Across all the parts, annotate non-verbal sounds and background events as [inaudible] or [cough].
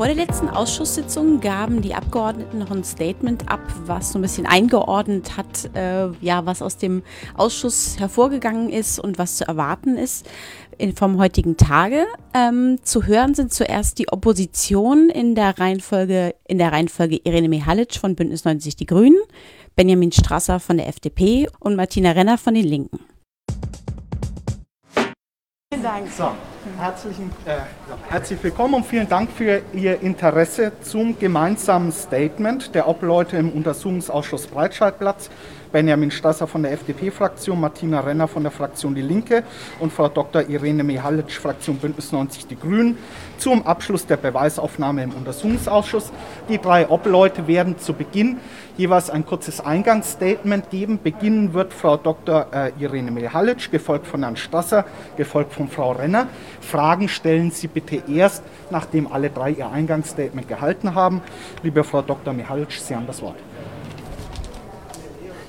Vor der letzten Ausschusssitzung gaben die Abgeordneten noch ein Statement ab, was so ein bisschen eingeordnet hat, äh, ja, was aus dem Ausschuss hervorgegangen ist und was zu erwarten ist in, vom heutigen Tage. Ähm, zu hören sind zuerst die Opposition in der Reihenfolge, in der Reihenfolge Irene Mihalic von Bündnis 90 Die Grünen, Benjamin Strasser von der FDP und Martina Renner von den Linken. Vielen Dank. So, herzlichen, äh, herzlich willkommen und vielen Dank für Ihr Interesse zum gemeinsamen Statement der Obleute im Untersuchungsausschuss Breitscheidplatz Benjamin Stasser von der FDP-Fraktion, Martina Renner von der Fraktion Die Linke und Frau Dr. Irene Mihalic, Fraktion Bündnis 90 Die Grünen, zum Abschluss der Beweisaufnahme im Untersuchungsausschuss. Die drei Obleute werden zu Beginn jeweils ein kurzes Eingangsstatement geben. Beginnen wird Frau Dr. Äh, Irene Mihalic, gefolgt von Herrn Stasser, gefolgt von Frau Renner. Fragen stellen Sie bitte erst, nachdem alle drei ihr Eingangsstatement gehalten haben. Liebe Frau Dr. Mihalic, Sie haben das Wort.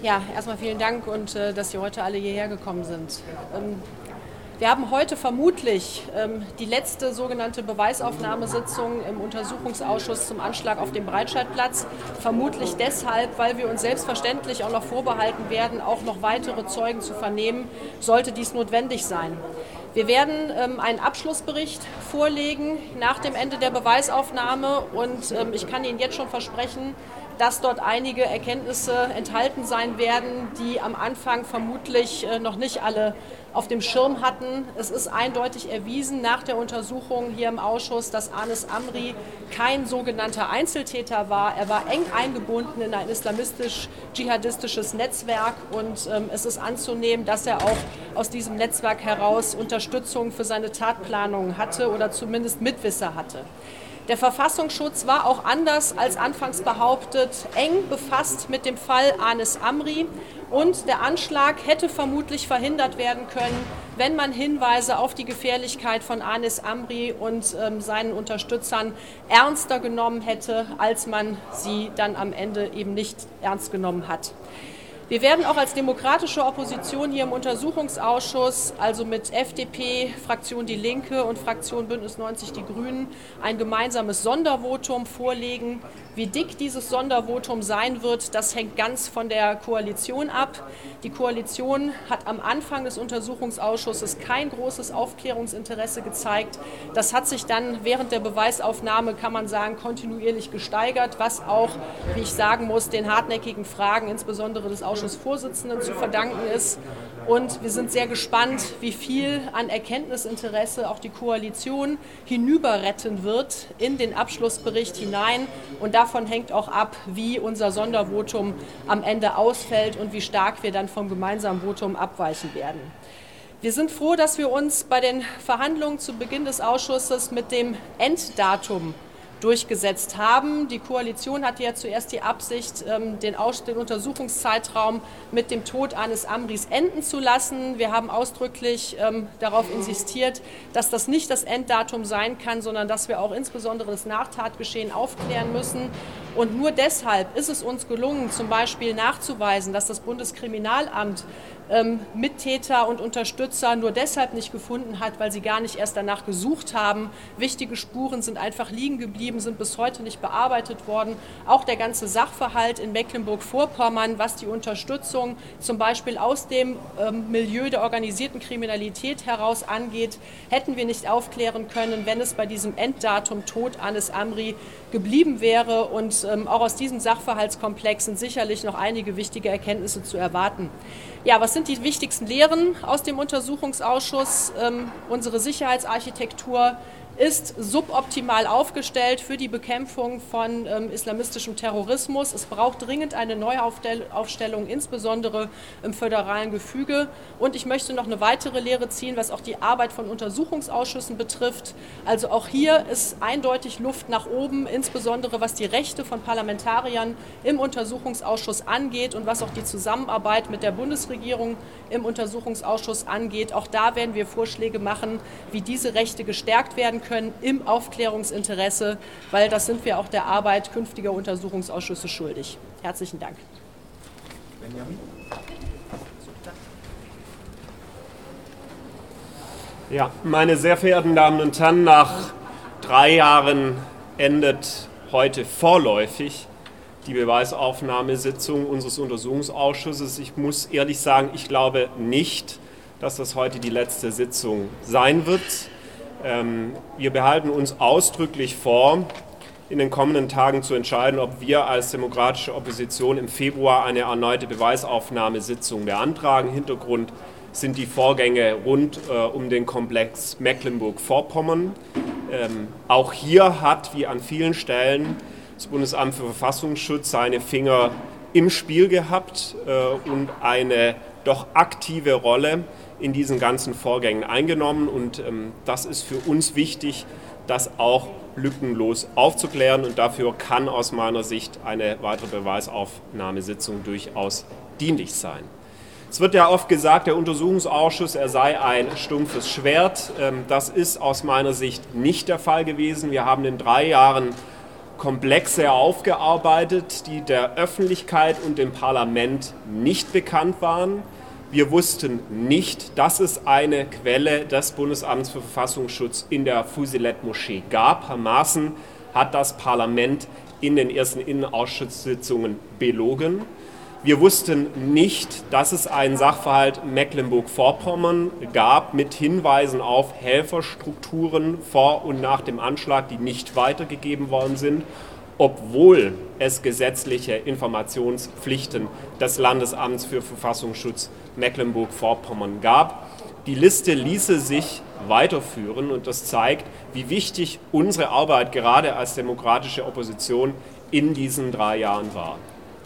Ja, erstmal vielen Dank und äh, dass Sie heute alle hierher gekommen sind. Ähm, wir haben heute vermutlich ähm, die letzte sogenannte Beweisaufnahmesitzung im Untersuchungsausschuss zum Anschlag auf dem Breitscheidplatz. Vermutlich deshalb, weil wir uns selbstverständlich auch noch vorbehalten werden, auch noch weitere Zeugen zu vernehmen, sollte dies notwendig sein. Wir werden ähm, einen Abschlussbericht vorlegen nach dem Ende der Beweisaufnahme und ähm, ich kann Ihnen jetzt schon versprechen, dass dort einige Erkenntnisse enthalten sein werden, die am Anfang vermutlich äh, noch nicht alle auf dem Schirm hatten. Es ist eindeutig erwiesen nach der Untersuchung hier im Ausschuss, dass Anis Amri kein sogenannter Einzeltäter war. Er war eng eingebunden in ein islamistisch-dschihadistisches Netzwerk und ähm, es ist anzunehmen, dass er auch aus diesem Netzwerk heraus Unterstützung für seine Tatplanung hatte oder zumindest Mitwisser hatte. Der Verfassungsschutz war auch anders als anfangs behauptet eng befasst mit dem Fall Anis Amri und der Anschlag hätte vermutlich verhindert werden können, wenn man Hinweise auf die Gefährlichkeit von Anis Amri und ähm, seinen Unterstützern ernster genommen hätte, als man sie dann am Ende eben nicht ernst genommen hat. Wir werden auch als demokratische Opposition hier im Untersuchungsausschuss, also mit FDP, Fraktion Die Linke und Fraktion Bündnis 90 Die Grünen, ein gemeinsames Sondervotum vorlegen. Wie dick dieses Sondervotum sein wird, das hängt ganz von der Koalition ab. Die Koalition hat am Anfang des Untersuchungsausschusses kein großes Aufklärungsinteresse gezeigt. Das hat sich dann während der Beweisaufnahme, kann man sagen, kontinuierlich gesteigert, was auch, wie ich sagen muss, den hartnäckigen Fragen, insbesondere des Ausschussvorsitzenden, zu verdanken ist. Und wir sind sehr gespannt, wie viel an Erkenntnisinteresse auch die Koalition hinüberretten wird in den Abschlussbericht hinein. Und davon hängt auch ab, wie unser Sondervotum am Ende ausfällt und wie stark wir dann vom gemeinsamen Votum abweichen werden. Wir sind froh, dass wir uns bei den Verhandlungen zu Beginn des Ausschusses mit dem Enddatum durchgesetzt haben. Die Koalition hatte ja zuerst die Absicht, ähm, den, Untersuchungszeitraum mit dem Tod eines Amris enden zu lassen. Wir haben ausdrücklich ähm, darauf insistiert, dass das nicht das Enddatum sein kann, sondern dass wir auch insbesondere das Nachtatgeschehen aufklären müssen. Und nur deshalb ist es uns gelungen, zum Beispiel nachzuweisen, dass das Bundeskriminalamt Mittäter und Unterstützer nur deshalb nicht gefunden hat, weil sie gar nicht erst danach gesucht haben. Wichtige Spuren sind einfach liegen geblieben, sind bis heute nicht bearbeitet worden. Auch der ganze Sachverhalt in Mecklenburg-Vorpommern, was die Unterstützung zum Beispiel aus dem ähm, Milieu der organisierten Kriminalität heraus angeht, hätten wir nicht aufklären können, wenn es bei diesem Enddatum Tod Anis Amri geblieben wäre. Und ähm, auch aus diesem Sachverhaltskomplex sind sicherlich noch einige wichtige Erkenntnisse zu erwarten. Ja, was sind die wichtigsten Lehren aus dem Untersuchungsausschuss? Ähm, unsere Sicherheitsarchitektur ist suboptimal aufgestellt für die Bekämpfung von ähm, islamistischem Terrorismus. Es braucht dringend eine Neuaufstellung, insbesondere im föderalen Gefüge. Und ich möchte noch eine weitere Lehre ziehen, was auch die Arbeit von Untersuchungsausschüssen betrifft. Also auch hier ist eindeutig Luft nach oben, insbesondere was die Rechte von Parlamentariern im Untersuchungsausschuss angeht und was auch die Zusammenarbeit mit der Bundesregierung im Untersuchungsausschuss angeht. Auch da werden wir Vorschläge machen, wie diese Rechte gestärkt werden können im Aufklärungsinteresse, weil das sind wir auch der Arbeit künftiger Untersuchungsausschüsse schuldig. Herzlichen Dank. Benjamin. Ja, meine sehr verehrten Damen und Herren, nach drei Jahren endet heute vorläufig die Beweisaufnahmesitzung unseres Untersuchungsausschusses. Ich muss ehrlich sagen, ich glaube nicht, dass das heute die letzte Sitzung sein wird. Ähm, wir behalten uns ausdrücklich vor, in den kommenden Tagen zu entscheiden, ob wir als demokratische Opposition im Februar eine erneute Beweisaufnahmesitzung beantragen. Hintergrund sind die Vorgänge rund äh, um den Komplex Mecklenburg-Vorpommern. Ähm, auch hier hat, wie an vielen Stellen, das Bundesamt für Verfassungsschutz seine Finger im Spiel gehabt äh, und eine doch aktive Rolle in diesen ganzen Vorgängen eingenommen. Und ähm, das ist für uns wichtig, das auch lückenlos aufzuklären. Und dafür kann aus meiner Sicht eine weitere Beweisaufnahmesitzung durchaus dienlich sein. Es wird ja oft gesagt, der Untersuchungsausschuss, er sei ein stumpfes Schwert. Ähm, das ist aus meiner Sicht nicht der Fall gewesen. Wir haben in drei Jahren Komplexe aufgearbeitet, die der Öffentlichkeit und dem Parlament nicht bekannt waren. Wir wussten nicht, dass es eine Quelle des Bundesamts für Verfassungsschutz in der Fusilet-Moschee gab. Herr Maaßen hat das Parlament in den ersten Innenausschusssitzungen belogen. Wir wussten nicht, dass es einen Sachverhalt Mecklenburg-Vorpommern gab mit Hinweisen auf Helferstrukturen vor und nach dem Anschlag, die nicht weitergegeben worden sind, obwohl es gesetzliche Informationspflichten des Landesamts für Verfassungsschutz Mecklenburg-Vorpommern gab. Die Liste ließe sich weiterführen und das zeigt, wie wichtig unsere Arbeit gerade als demokratische Opposition in diesen drei Jahren war.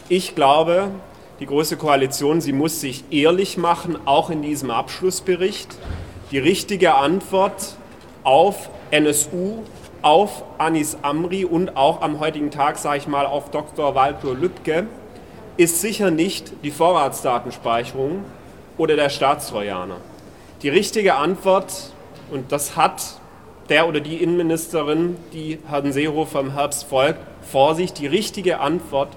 Ich glaube, die Große Koalition, sie muss sich ehrlich machen, auch in diesem Abschlussbericht. Die richtige Antwort auf NSU, auf Anis Amri und auch am heutigen Tag, sage ich mal, auf Dr. Walter Lübcke, ist sicher nicht die Vorratsdatenspeicherung, oder der Staatstrojaner? Die richtige Antwort, und das hat der oder die Innenministerin, die Herrn Seehofer im Herbst folgt, vor sich, die richtige Antwort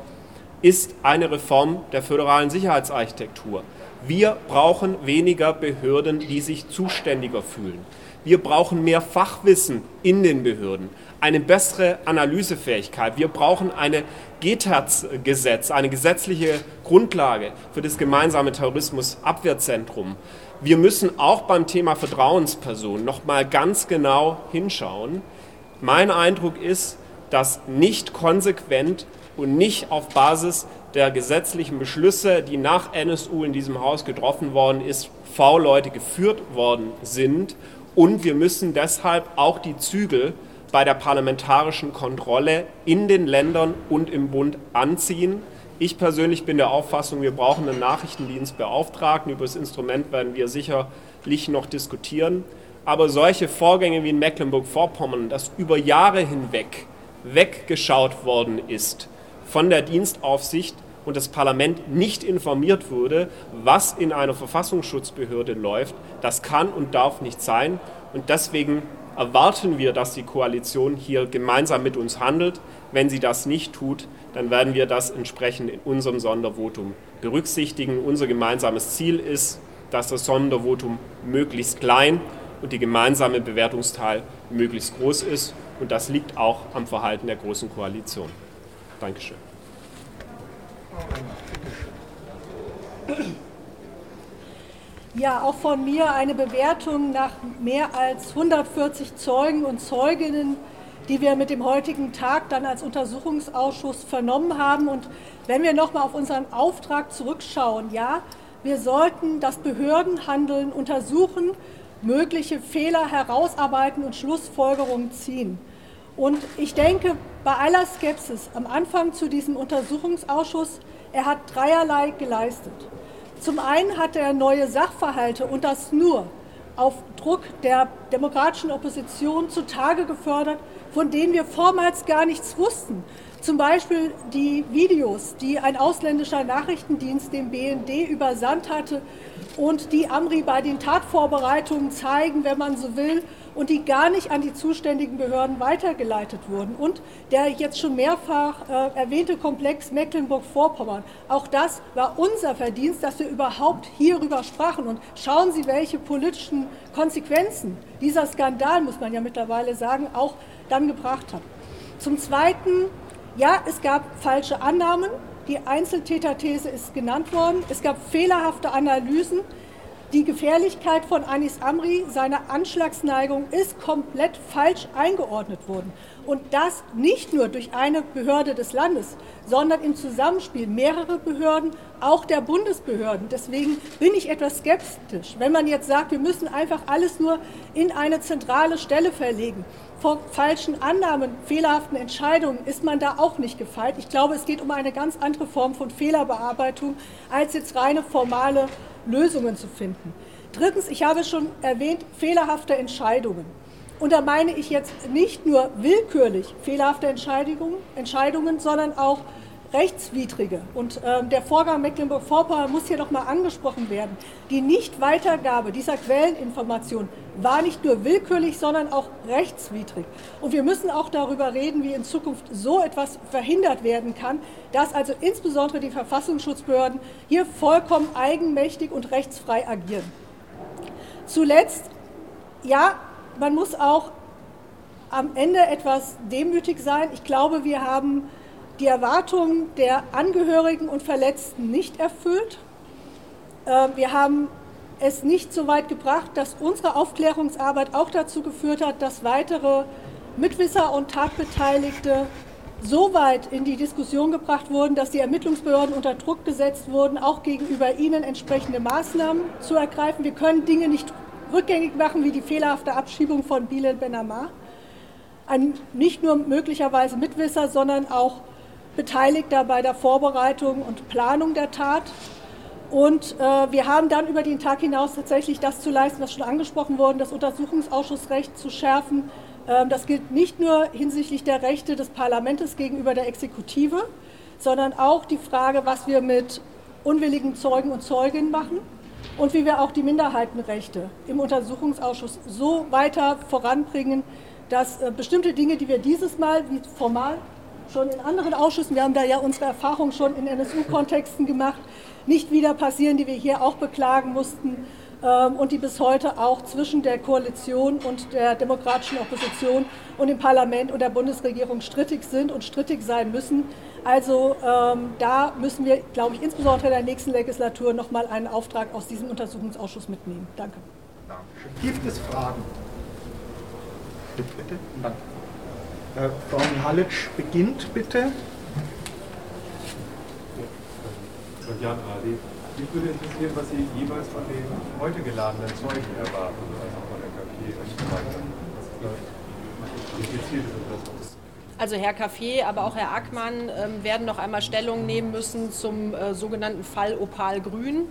ist eine Reform der föderalen Sicherheitsarchitektur. Wir brauchen weniger Behörden, die sich zuständiger fühlen. Wir brauchen mehr Fachwissen in den Behörden, eine bessere Analysefähigkeit. Wir brauchen ein GTAZ-Gesetz, eine gesetzliche Grundlage für das gemeinsame Terrorismusabwehrzentrum. Wir müssen auch beim Thema Vertrauenspersonen noch mal ganz genau hinschauen. Mein Eindruck ist, dass nicht konsequent und nicht auf Basis der gesetzlichen Beschlüsse, die nach NSU in diesem Haus getroffen worden ist, V-Leute geführt worden sind und wir müssen deshalb auch die Zügel bei der parlamentarischen Kontrolle in den Ländern und im Bund anziehen. Ich persönlich bin der Auffassung, wir brauchen einen Nachrichtendienstbeauftragten. Über das Instrument werden wir sicherlich noch diskutieren. Aber solche Vorgänge wie in Mecklenburg-Vorpommern, dass über Jahre hinweg weggeschaut worden ist von der Dienstaufsicht und das Parlament nicht informiert wurde, was in einer Verfassungsschutzbehörde läuft. Das kann und darf nicht sein. Und deswegen erwarten wir, dass die Koalition hier gemeinsam mit uns handelt. Wenn sie das nicht tut, dann werden wir das entsprechend in unserem Sondervotum berücksichtigen. Unser gemeinsames Ziel ist, dass das Sondervotum möglichst klein und die gemeinsame Bewertungsteil möglichst groß ist. Und das liegt auch am Verhalten der Großen Koalition. Dankeschön. Ja, auch von mir eine Bewertung nach mehr als 140 Zeugen und Zeuginnen, die wir mit dem heutigen Tag dann als Untersuchungsausschuss vernommen haben. Und wenn wir nochmal auf unseren Auftrag zurückschauen, ja, wir sollten das Behördenhandeln untersuchen, mögliche Fehler herausarbeiten und Schlussfolgerungen ziehen. Und ich denke, bei aller Skepsis am Anfang zu diesem Untersuchungsausschuss, er hat dreierlei geleistet. Zum einen hat er neue Sachverhalte und das nur auf Druck der demokratischen Opposition zutage gefördert, von denen wir vormals gar nichts wussten. Zum Beispiel die Videos, die ein ausländischer Nachrichtendienst dem BND übersandt hatte und die Amri bei den Tatvorbereitungen zeigen, wenn man so will, und die gar nicht an die zuständigen Behörden weitergeleitet wurden. Und der jetzt schon mehrfach äh, erwähnte Komplex Mecklenburg-Vorpommern. Auch das war unser Verdienst, dass wir überhaupt hierüber sprachen. Und schauen Sie, welche politischen Konsequenzen dieser Skandal, muss man ja mittlerweile sagen, auch dann gebracht hat. Zum Zweiten, ja, es gab falsche Annahmen. Die Einzeltäterthese ist genannt worden. Es gab fehlerhafte Analysen. Die Gefährlichkeit von Anis Amri, seine Anschlagsneigung ist komplett falsch eingeordnet worden. Und das nicht nur durch eine Behörde des Landes, sondern im Zusammenspiel mehrerer Behörden, auch der Bundesbehörden. Deswegen bin ich etwas skeptisch, wenn man jetzt sagt, wir müssen einfach alles nur in eine zentrale Stelle verlegen. Vor falschen Annahmen, fehlerhaften Entscheidungen ist man da auch nicht gefeit. Ich glaube, es geht um eine ganz andere Form von Fehlerbearbeitung als jetzt reine formale Lösungen zu finden. Drittens, ich habe schon erwähnt, fehlerhafte Entscheidungen. Und da meine ich jetzt nicht nur willkürlich fehlerhafte Entscheidungen, Entscheidungen sondern auch rechtswidrige. Und ähm, der Vorgang Mecklenburg-Vorpommern muss hier noch mal angesprochen werden. Die Nichtweitergabe dieser Quelleninformation war nicht nur willkürlich, sondern auch rechtswidrig. Und wir müssen auch darüber reden, wie in Zukunft so etwas verhindert werden kann, dass also insbesondere die Verfassungsschutzbehörden hier vollkommen eigenmächtig und rechtsfrei agieren. Zuletzt, ja, man muss auch am Ende etwas demütig sein. Ich glaube, wir haben die Erwartungen der Angehörigen und Verletzten nicht erfüllt. Ähm, wir haben es nicht so weit gebracht, dass unsere Aufklärungsarbeit auch dazu geführt hat, dass weitere Mitwisser und Tatbeteiligte so weit in die Diskussion gebracht wurden, dass die Ermittlungsbehörden unter Druck gesetzt wurden, auch gegenüber ihnen entsprechende Maßnahmen zu ergreifen. Wir können Dinge nicht rückgängig machen, wie die fehlerhafte Abschiebung von Bilal Benamar. Ein nicht nur möglicherweise Mitwisser, sondern auch Beteiligter bei der Vorbereitung und Planung der Tat. Und äh, wir haben dann über den Tag hinaus tatsächlich das zu leisten, was schon angesprochen wurde, das Untersuchungsausschussrecht zu schärfen. Ähm, das gilt nicht nur hinsichtlich der Rechte des Parlaments gegenüber der Exekutive, sondern auch die Frage, was wir mit unwilligen Zeugen und Zeuginnen machen und wie wir auch die Minderheitenrechte im Untersuchungsausschuss so weiter voranbringen, dass äh, bestimmte Dinge, die wir dieses Mal wie formal schon in anderen Ausschüssen, wir haben da ja unsere Erfahrungen schon in NSU-Kontexten gemacht, nicht wieder passieren, die wir hier auch beklagen mussten ähm, und die bis heute auch zwischen der Koalition und der demokratischen Opposition und dem Parlament und der Bundesregierung strittig sind und strittig sein müssen. Also ähm, da müssen wir, glaube ich, insbesondere in der nächsten Legislatur noch mal einen Auftrag aus diesem Untersuchungsausschuss mitnehmen. Danke. Dankeschön. Gibt es Fragen? Bitte. Danke. Äh, Frau Mihalic beginnt bitte. Jan Ali. Mich würde interessieren, was Sie jeweils von den heute geladenen Zeugen erwarten, also von der KP und so weiter. Wie gezielt ist das? Also Herr Café, aber auch Herr Ackmann ähm, werden noch einmal Stellung nehmen müssen zum äh, sogenannten Fall Opal Grün.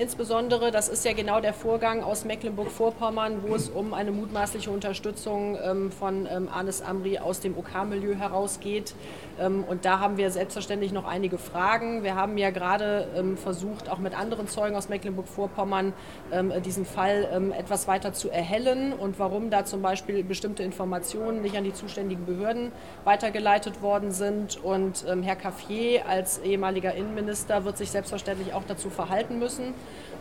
Insbesondere, das ist ja genau der Vorgang aus Mecklenburg-Vorpommern, wo es um eine mutmaßliche Unterstützung ähm, von ähm, Anis Amri aus dem OK-Milieu herausgeht. Ähm, und da haben wir selbstverständlich noch einige Fragen. Wir haben ja gerade ähm, versucht, auch mit anderen Zeugen aus Mecklenburg-Vorpommern ähm, diesen Fall ähm, etwas weiter zu erhellen und warum da zum Beispiel bestimmte Informationen nicht an die zuständigen Behörden weitergeleitet worden sind. Und Herr Caffier als ehemaliger Innenminister wird sich selbstverständlich auch dazu verhalten müssen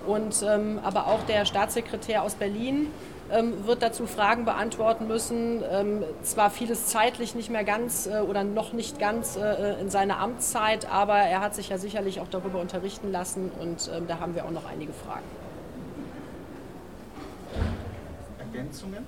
und ähm, aber auch der Staatssekretär aus Berlin ähm, wird dazu Fragen beantworten müssen. Ähm, zwar vieles zeitlich nicht mehr ganz äh, oder noch nicht ganz äh, in seiner Amtszeit, aber er hat sich ja sicherlich auch darüber unterrichten lassen und ähm, da haben wir auch noch einige Fragen. Ergänzungen?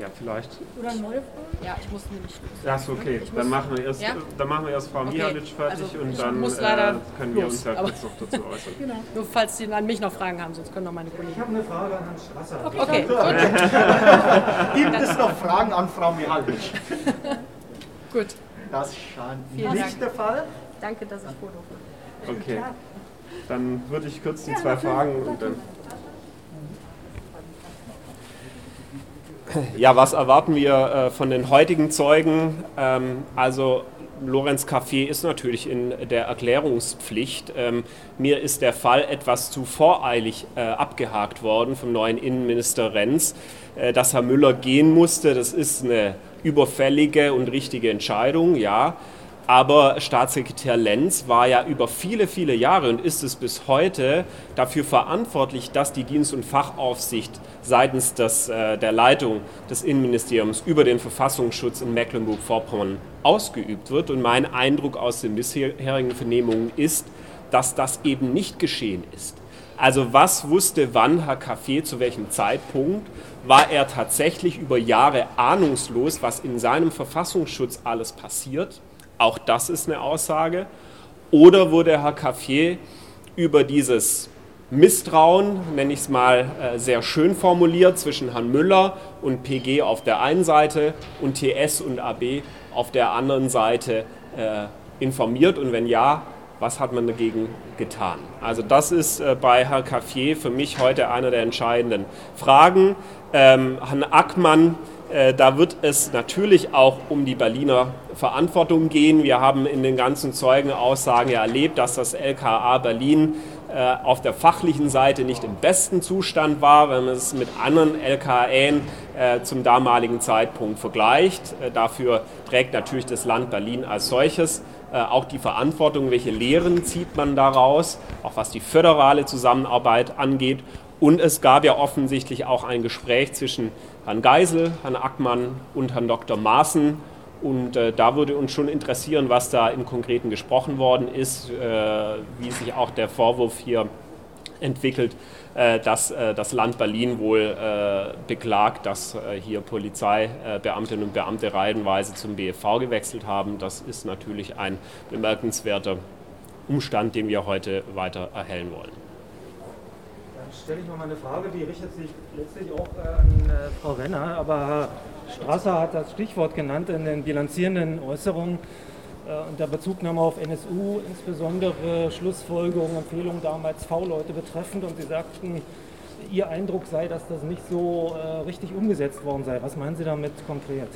Ja, vielleicht. Oder neue Fragen? Ja, ich muss nämlich. Ja, ist okay. Ich Dann machen wir erst, Ja? dann machen wir erst Frau Okay. Mihalic fertig Also, und dann muss äh, können wir los, uns ja aber- kurz noch dazu äußern. [laughs] Genau. Nur falls Sie an mich noch Fragen haben, sonst können noch meine Kollegen. Ich habe eine Frage an Herrn Strasser. Okay, gut. [laughs] Gibt es noch Fragen an Frau Mihalic? [laughs] gut. Das scheint Vielen nicht Dank. der Fall. Danke, dass ich Foto mache. Okay. Dann würde ich kurz die zwei Fragen und dann. Ja, was erwarten wir äh, von den heutigen Zeugen? Ähm, also Lorenz Café ist natürlich in der Erklärungspflicht. Ähm, mir ist der Fall etwas zu voreilig äh, abgehakt worden vom neuen Innenminister Renz, äh, dass Herr Müller gehen musste. Das ist eine überfällige und richtige Entscheidung, ja. Aber Staatssekretär Lenz war ja über viele, viele Jahre und ist es bis heute dafür verantwortlich, dass die Dienst- und Fachaufsicht seitens des, äh, der Leitung des Innenministeriums über den Verfassungsschutz in Mecklenburg-Vorpommern ausgeübt wird. Und mein Eindruck aus den bisherigen Vernehmungen ist, dass das eben nicht geschehen ist. Also was wusste wann Herr Café zu welchem Zeitpunkt? War er tatsächlich über Jahre ahnungslos, was in seinem Verfassungsschutz alles passiert? Auch das ist eine Aussage. Oder wurde Herr Caffier über dieses Misstrauen, nenne ich es mal äh, sehr schön formuliert, zwischen Herrn Müller und PG auf der einen Seite und TS und AB auf der anderen Seite äh, informiert und wenn ja, was hat man dagegen getan? Also das ist äh, bei Herrn Caffier für mich heute eine der entscheidenden Fragen. Ähm, Herrn Ackmann da wird es natürlich auch um die Berliner Verantwortung gehen. Wir haben in den ganzen Zeugenaussagen ja erlebt, dass das LKA Berlin äh, auf der fachlichen Seite nicht im besten Zustand war, wenn man es mit anderen LKAen äh, zum damaligen Zeitpunkt vergleicht. Dafür trägt natürlich das Land Berlin als solches auch die Verantwortung, welche Lehren zieht man daraus, auch was die föderale Zusammenarbeit angeht. Und es gab ja offensichtlich auch ein Gespräch zwischen Herrn Geisel, Herrn Ackmann und Herrn Dr. Maaßen. Und äh, da würde uns schon interessieren, was da im Konkreten gesprochen worden ist, äh, wie sich auch der Vorwurf hier entwickelt, äh, dass äh, das Land Berlin wohl äh, beklagt, dass äh, hier Polizeibeamtinnen und Beamte reihenweise zum BFV gewechselt haben. Das ist natürlich ein bemerkenswerter Umstand, den wir heute weiter erhellen wollen stelle ich mal eine Frage, die richtet sich letztlich auch äh, an äh, Frau Renner, aber Herr Strasser hat das Stichwort genannt in den bilanzierenden Äußerungen äh, unter Bezugnahme auf NSU, insbesondere Schlussfolgerungen, Empfehlungen damals V-Leute betreffend und Sie sagten, Ihr Eindruck sei, dass das nicht so richtig umgesetzt worden sei. Was meinen Sie damit konkret?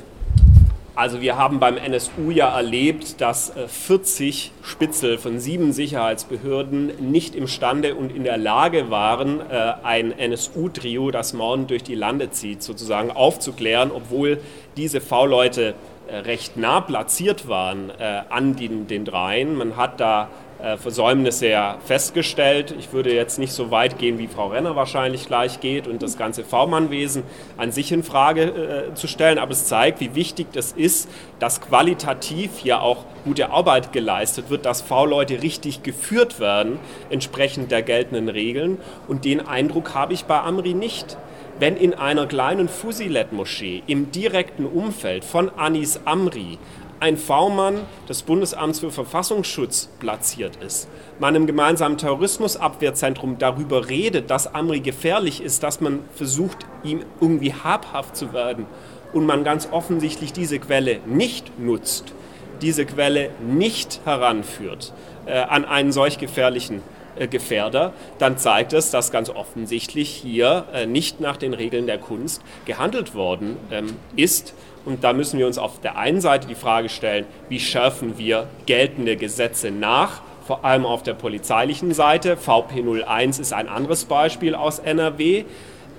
Also wir haben beim NSU ja erlebt, dass 40 äh, Spitzel von sieben Sicherheitsbehörden nicht imstande und in der Lage waren, äh, ein NSU-Trio, das morgen durch die Lande zieht, sozusagen aufzuklären, obwohl diese V-Leute äh, recht nah platziert waren an den, den dreien. Man hat da Versäumnisse ja festgestellt. Ich würde jetzt nicht so weit gehen, wie Frau Renner wahrscheinlich gleich geht und das ganze V-Mann-Wesen an sich in Frage äh, zu stellen, aber es zeigt, wie wichtig das ist, dass qualitativ hier auch gute Arbeit geleistet wird, dass V-Leute richtig geführt werden, entsprechend der geltenden Regeln. Und den Eindruck habe ich bei Amri nicht wenn in einer kleinen Fusilet-Moschee im direkten Umfeld von Anis Amri ein V-Mann des Bundesamts für Verfassungsschutz platziert ist, man im gemeinsamen Terrorismusabwehrzentrum darüber redet, dass Amri gefährlich ist, dass man versucht, ihm irgendwie habhaft zu werden und man ganz offensichtlich diese Quelle nicht nutzt, diese Quelle nicht heranführt äh, an einen solch gefährlichen äh, Gefährder, dann zeigt es, dass ganz offensichtlich hier äh, nicht nach den Regeln der Kunst gehandelt worden ähm, ist und da müssen wir uns auf der einen Seite die Frage stellen, wie schärfen wir geltende Gesetze nach, vor allem auf der polizeilichen Seite. VP01 ist ein anderes Beispiel aus NRW,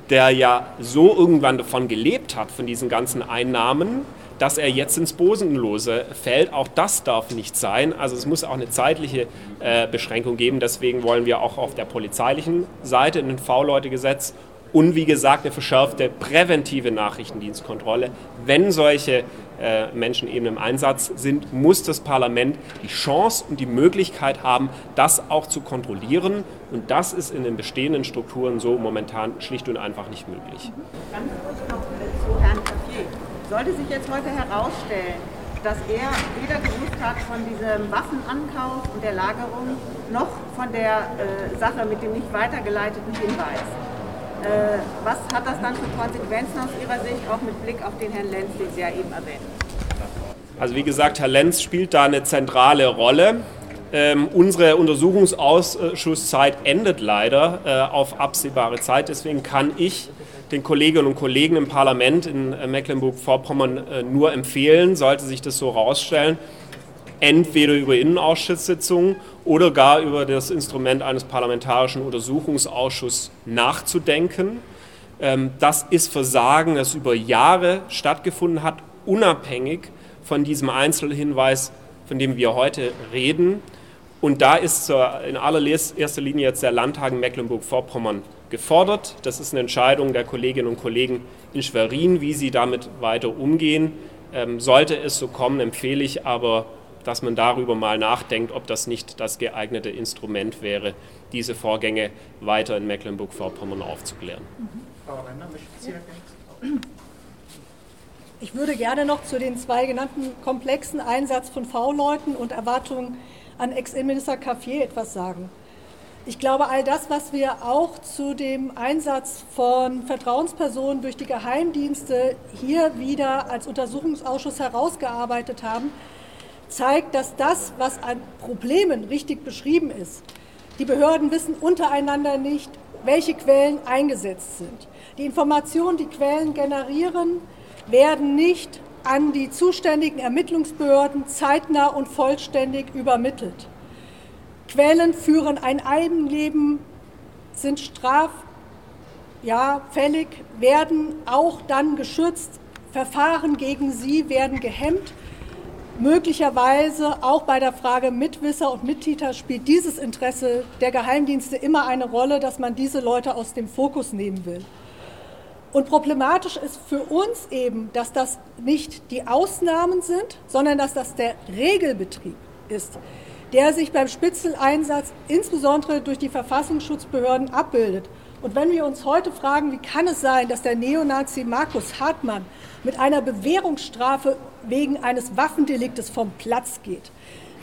der ja so irgendwann davon gelebt hat, von diesen ganzen Einnahmen, dass er jetzt ins Bosenlose fällt. Auch das darf nicht sein. Also es muss auch eine zeitliche äh, Beschränkung geben. Deswegen wollen wir auch auf der polizeilichen Seite ein V-Leute-Gesetz und wie gesagt eine verschärfte präventive Nachrichtendienstkontrolle. Wenn solche äh, Menschen eben im Einsatz sind, muss das Parlament die Chance und die Möglichkeit haben, das auch zu kontrollieren. Und das ist in den bestehenden Strukturen so momentan schlicht und einfach nicht möglich. Ganz kurz noch zu Herrn Cafier. Sollte sich jetzt heute herausstellen, dass er weder gewusst hat von diesem Waffenankauf und der Lagerung noch von der äh, Sache mit dem nicht weitergeleiteten Hinweis. Äh, was hat das dann für Konsequenzen aus Ihrer Sicht, auch mit Blick auf den Herrn Lenz, den Sie ja eben erwähnt Also wie gesagt, Herr Lenz spielt da eine zentrale Rolle. Ähm, unsere Untersuchungsausschusszeit endet leider äh, auf absehbare Zeit. Deswegen kann ich den Kolleginnen und Kollegen im Parlament in Mecklenburg-Vorpommern äh, nur empfehlen, sollte sich das so herausstellen, entweder über Innenausschusssitzungen oder gar über das Instrument eines parlamentarischen Untersuchungsausschusses nachzudenken. Ähm, das ist Versagen, das über Jahre stattgefunden hat, unabhängig von diesem Einzelhinweis von dem wir heute reden. Und da ist in allererster Linie jetzt der Landtag Mecklenburg-Vorpommern gefordert. Das ist eine Entscheidung der Kolleginnen und Kollegen in Schwerin, wie sie damit weiter umgehen. Ähm, sollte es so kommen, empfehle ich aber, dass man darüber mal nachdenkt, ob das nicht das geeignete Instrument wäre, diese Vorgänge weiter in Mecklenburg-Vorpommern aufzuklären. Frau Renner, möchten Sie ergänzen? Ich würde gerne noch zu den zwei genannten komplexen Einsatz von V-Leuten und Erwartungen an Ex-Innenminister Caffier etwas sagen. Ich glaube, all das, was wir auch zu dem Einsatz von Vertrauenspersonen durch die Geheimdienste hier wieder als Untersuchungsausschuss herausgearbeitet haben, zeigt, dass das, was an Problemen richtig beschrieben ist, die Behörden wissen untereinander nicht, welche Quellen eingesetzt sind. Die Informationen, die Quellen generieren, werden nicht an die zuständigen Ermittlungsbehörden zeitnah und vollständig übermittelt. Quellen führen ein Eigenleben, sind straf, ja, werden auch dann geschützt, Verfahren gegen sie werden gehemmt. Möglicherweise auch bei der Frage Mitwisser und Mittäter spielt dieses Interesse der Geheimdienste immer eine Rolle, dass man diese Leute aus dem Fokus nehmen will. Und problematisch ist für uns eben, dass das nicht die Ausnahmen sind, sondern dass das der Regelbetrieb ist der sich beim Spitzeleinsatz insbesondere durch die Verfassungsschutzbehörden abbildet. Und wenn wir uns heute fragen, wie kann es sein, dass der Neonazi Markus Hartmann mit einer Bewährungsstrafe wegen eines Waffendeliktes vom Platz geht,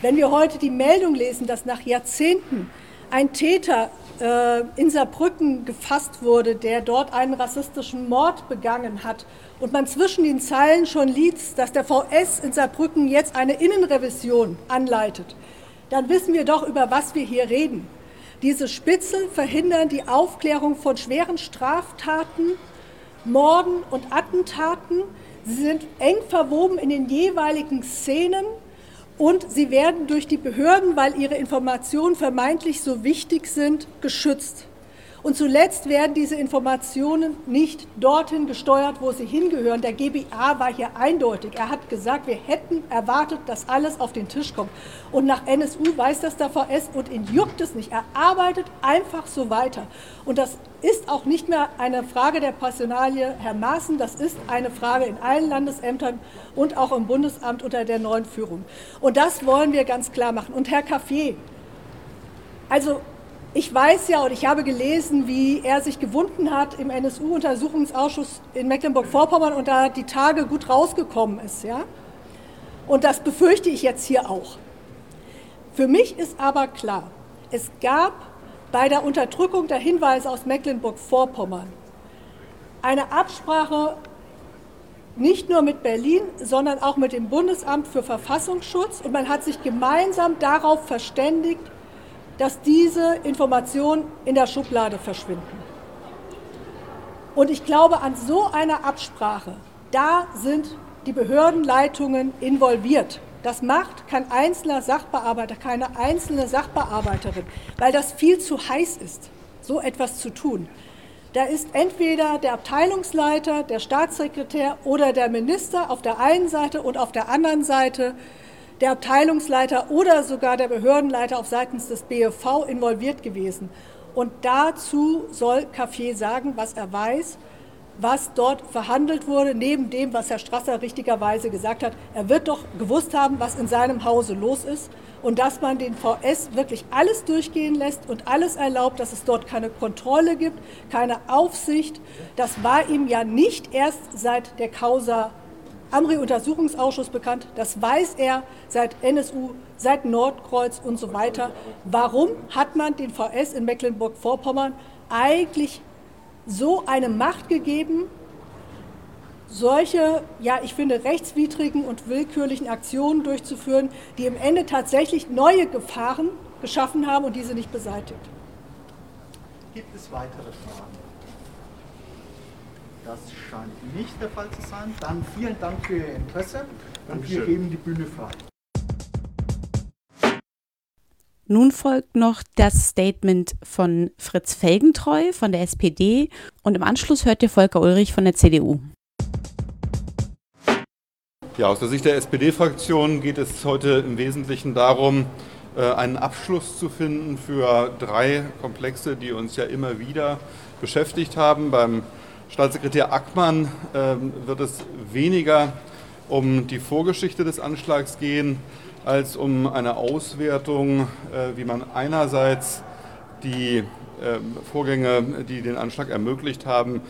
wenn wir heute die Meldung lesen, dass nach Jahrzehnten ein Täter äh, in Saarbrücken gefasst wurde, der dort einen rassistischen Mord begangen hat und man zwischen den Zeilen schon liest, dass der VS in Saarbrücken jetzt eine Innenrevision anleitet, dann wissen wir doch, über was wir hier reden. Diese Spitzel verhindern die Aufklärung von schweren Straftaten, Morden und Attentaten. Sie sind eng verwoben in den jeweiligen Szenen und sie werden durch die Behörden, weil ihre Informationen vermeintlich so wichtig sind, geschützt. Und zuletzt werden diese Informationen nicht dorthin gesteuert, wo sie hingehören. Der GBA war hier eindeutig. Er hat gesagt, wir hätten erwartet, dass alles auf den Tisch kommt. Und nach NSU weiß das der VS und ihn juckt es nicht. Er arbeitet einfach so weiter. Und das ist auch nicht mehr eine Frage der Personalie Herr Maaßen, das ist eine Frage in allen Landesämtern und auch im Bundesamt unter der neuen Führung. Und das wollen wir ganz klar machen. Und Herr Caffier, also ich weiß ja und ich habe gelesen, wie er sich gewunden hat im NSU-Untersuchungsausschuss in Mecklenburg-Vorpommern und da die Tage gut rausgekommen ist. Ja? Und das befürchte ich jetzt hier auch. Für mich ist aber klar, es gab bei der Unterdrückung der Hinweise aus Mecklenburg-Vorpommern eine Absprache nicht nur mit Berlin, sondern auch mit dem Bundesamt für Verfassungsschutz und man hat sich gemeinsam darauf verständigt, dass diese Informationen in der Schublade verschwinden. Und ich glaube, an so einer Absprache, da sind die Behördenleitungen involviert. Das macht kein einzelner Sachbearbeiter, keine einzelne Sachbearbeiterin, weil das viel zu heiß ist, so etwas zu tun. Da ist entweder der Abteilungsleiter, der Staatssekretär oder der Minister auf der einen Seite und auf der anderen Seite der Abteilungsleiter oder sogar der Behördenleiter auf seitens des BFV involviert gewesen. Und dazu soll Café sagen, was er weiß, was dort verhandelt wurde, neben dem, was Herr Strasser richtigerweise gesagt hat. Er wird doch gewusst haben, was in seinem Hause los ist und dass man den VS wirklich alles durchgehen lässt und alles erlaubt, dass es dort keine Kontrolle gibt, keine Aufsicht. Das war ihm ja nicht erst seit der Causa Amri-Untersuchungsausschuss bekannt. Das weiß er seit NSU, seit Nordkreuz und so weiter. Warum hat man den VS in Mecklenburg-Vorpommern eigentlich so eine Macht gegeben, solche, ja, ich finde, rechtswidrigen und willkürlichen Aktionen durchzuführen, die im Ende tatsächlich neue Gefahren geschaffen haben und diese nicht beseitigt? Gibt es weitere Fragen? Das scheint nicht der Fall zu sein. Dann vielen Dank für Ihr Interesse und wir geben die Bühne frei. Nun folgt noch das Statement von Fritz Felgentreu von der SPD und im Anschluss hört ihr Volker Ulrich von der CDU. Ja, aus der Sicht der SPD-Fraktion geht es heute im Wesentlichen darum, äh, einen Abschluss zu finden für drei Komplexe, die uns ja immer wieder beschäftigt haben. Beim Staatssekretär Ackmann ähm, wird es weniger um die Vorgeschichte des Anschlags gehen, als um eine Auswertung, äh, wie man einerseits die ähm, Vorgänge, die den Anschlag ermöglicht haben,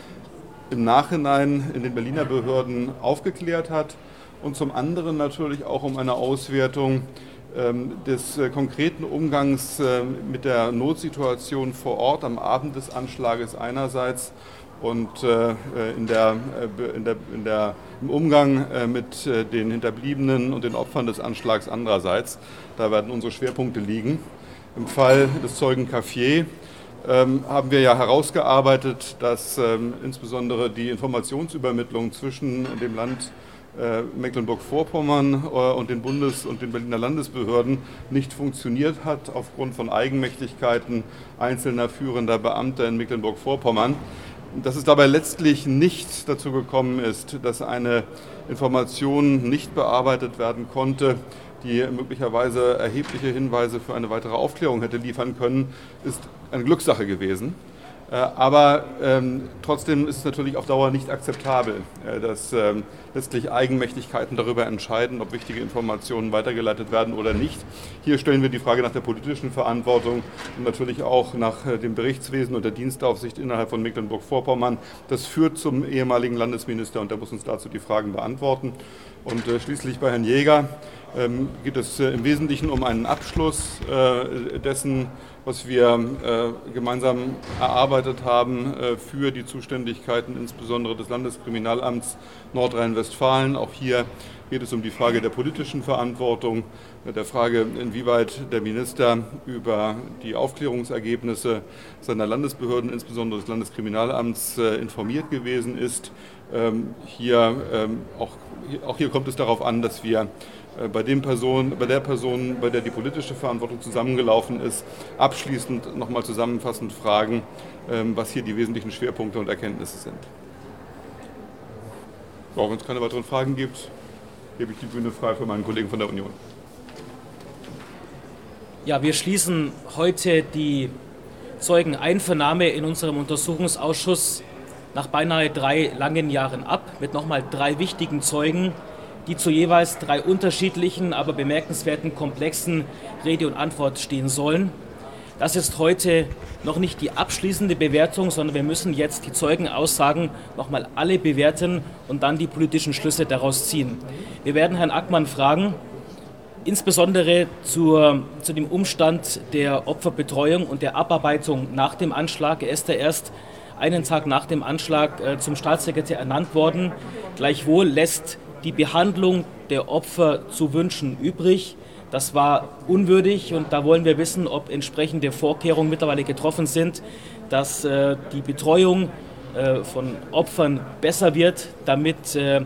im Nachhinein in den Berliner Behörden aufgeklärt hat und zum anderen natürlich auch um eine Auswertung ähm, des äh, konkreten Umgangs äh, mit der Notsituation vor Ort am Abend des Anschlages einerseits und äh, in der, in der, in der, im Umgang mit den Hinterbliebenen und den Opfern des Anschlags andererseits. Da werden unsere Schwerpunkte liegen. Im Fall des Zeugen Caffier ähm, haben wir ja herausgearbeitet, dass ähm, insbesondere die Informationsübermittlung zwischen dem Land äh, Mecklenburg-Vorpommern äh, und den Bundes- und den Berliner Landesbehörden nicht funktioniert hat aufgrund von Eigenmächtigkeiten einzelner führender Beamter in Mecklenburg-Vorpommern. Dass es dabei letztlich nicht dazu gekommen ist, dass eine Information nicht bearbeitet werden konnte, die möglicherweise erhebliche Hinweise für eine weitere Aufklärung hätte liefern können, ist eine Glückssache gewesen. Äh, aber ähm, trotzdem ist es natürlich auf Dauer nicht akzeptabel, äh, dass ähm, letztlich Eigenmächtigkeiten darüber entscheiden, ob wichtige Informationen weitergeleitet werden oder nicht. Hier stellen wir die Frage nach der politischen Verantwortung und natürlich auch nach äh, dem Berichtswesen und der Dienstaufsicht innerhalb von Mecklenburg-Vorpommern. Das führt zum ehemaligen Landesminister und der muss uns dazu die Fragen beantworten. Und äh, schließlich bei Herrn Jäger ähm, geht es äh, im Wesentlichen um einen Abschluss äh, dessen, was wir äh, gemeinsam erarbeitet haben äh, für die Zuständigkeiten insbesondere des Landeskriminalamts Nordrhein-Westfalen. Auch hier geht es um die Frage der politischen Verantwortung, der Frage, inwieweit der Minister über die Aufklärungsergebnisse seiner Landesbehörden, insbesondere des Landeskriminalamts, äh, informiert gewesen ist. Ähm, hier, ähm, auch, auch hier kommt es darauf an, dass wir äh, bei, den Person, bei der Person, bei der die politische Verantwortung zusammengelaufen ist, abschließend nochmal zusammenfassend fragen, ähm, was hier die wesentlichen Schwerpunkte und Erkenntnisse sind. Ja, Wenn es keine weiteren Fragen gibt, gebe ich die Bühne frei für meinen Kollegen von der Union. Ja, wir schließen heute die Zeugeneinvernahme in unserem Untersuchungsausschuss nach beinahe drei langen Jahren ab mit nochmal drei wichtigen Zeugen, die zu jeweils drei unterschiedlichen, aber bemerkenswerten Komplexen Rede und Antwort stehen sollen. Das ist heute noch nicht die abschließende Bewertung, sondern wir müssen jetzt die Zeugenaussagen nochmal alle bewerten und dann die politischen Schlüsse daraus ziehen. Wir werden Herrn Ackmann fragen, insbesondere zur, zu dem Umstand der Opferbetreuung und der Abarbeitung nach dem Anschlag. Er ist ja erst einen Tag nach dem Anschlag äh, zum Staatssekretär ernannt worden. Gleichwohl lässt die Behandlung der Opfer zu wünschen übrig. Das war unwürdig und da wollen wir wissen, ob entsprechende Vorkehrungen mittlerweile getroffen sind, dass äh, die Betreuung äh, von Opfern besser wird, damit äh,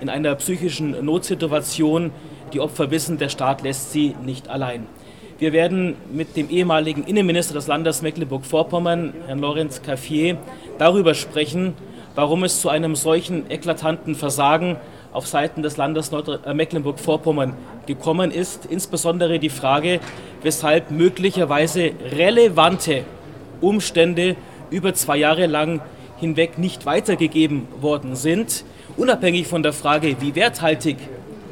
in einer psychischen Notsituation die Opfer wissen, der Staat lässt sie nicht allein. Wir werden mit dem ehemaligen Innenminister des Landes Mecklenburg-Vorpommern, Herrn Lorenz Caffier, darüber sprechen, warum es zu einem solchen eklatanten Versagen auf Seiten des Landes äh, Mecklenburg-Vorpommern gekommen ist. Insbesondere die Frage, weshalb möglicherweise relevante Umstände über zwei Jahre lang hinweg nicht weitergegeben worden sind. Unabhängig von der Frage, wie werthaltig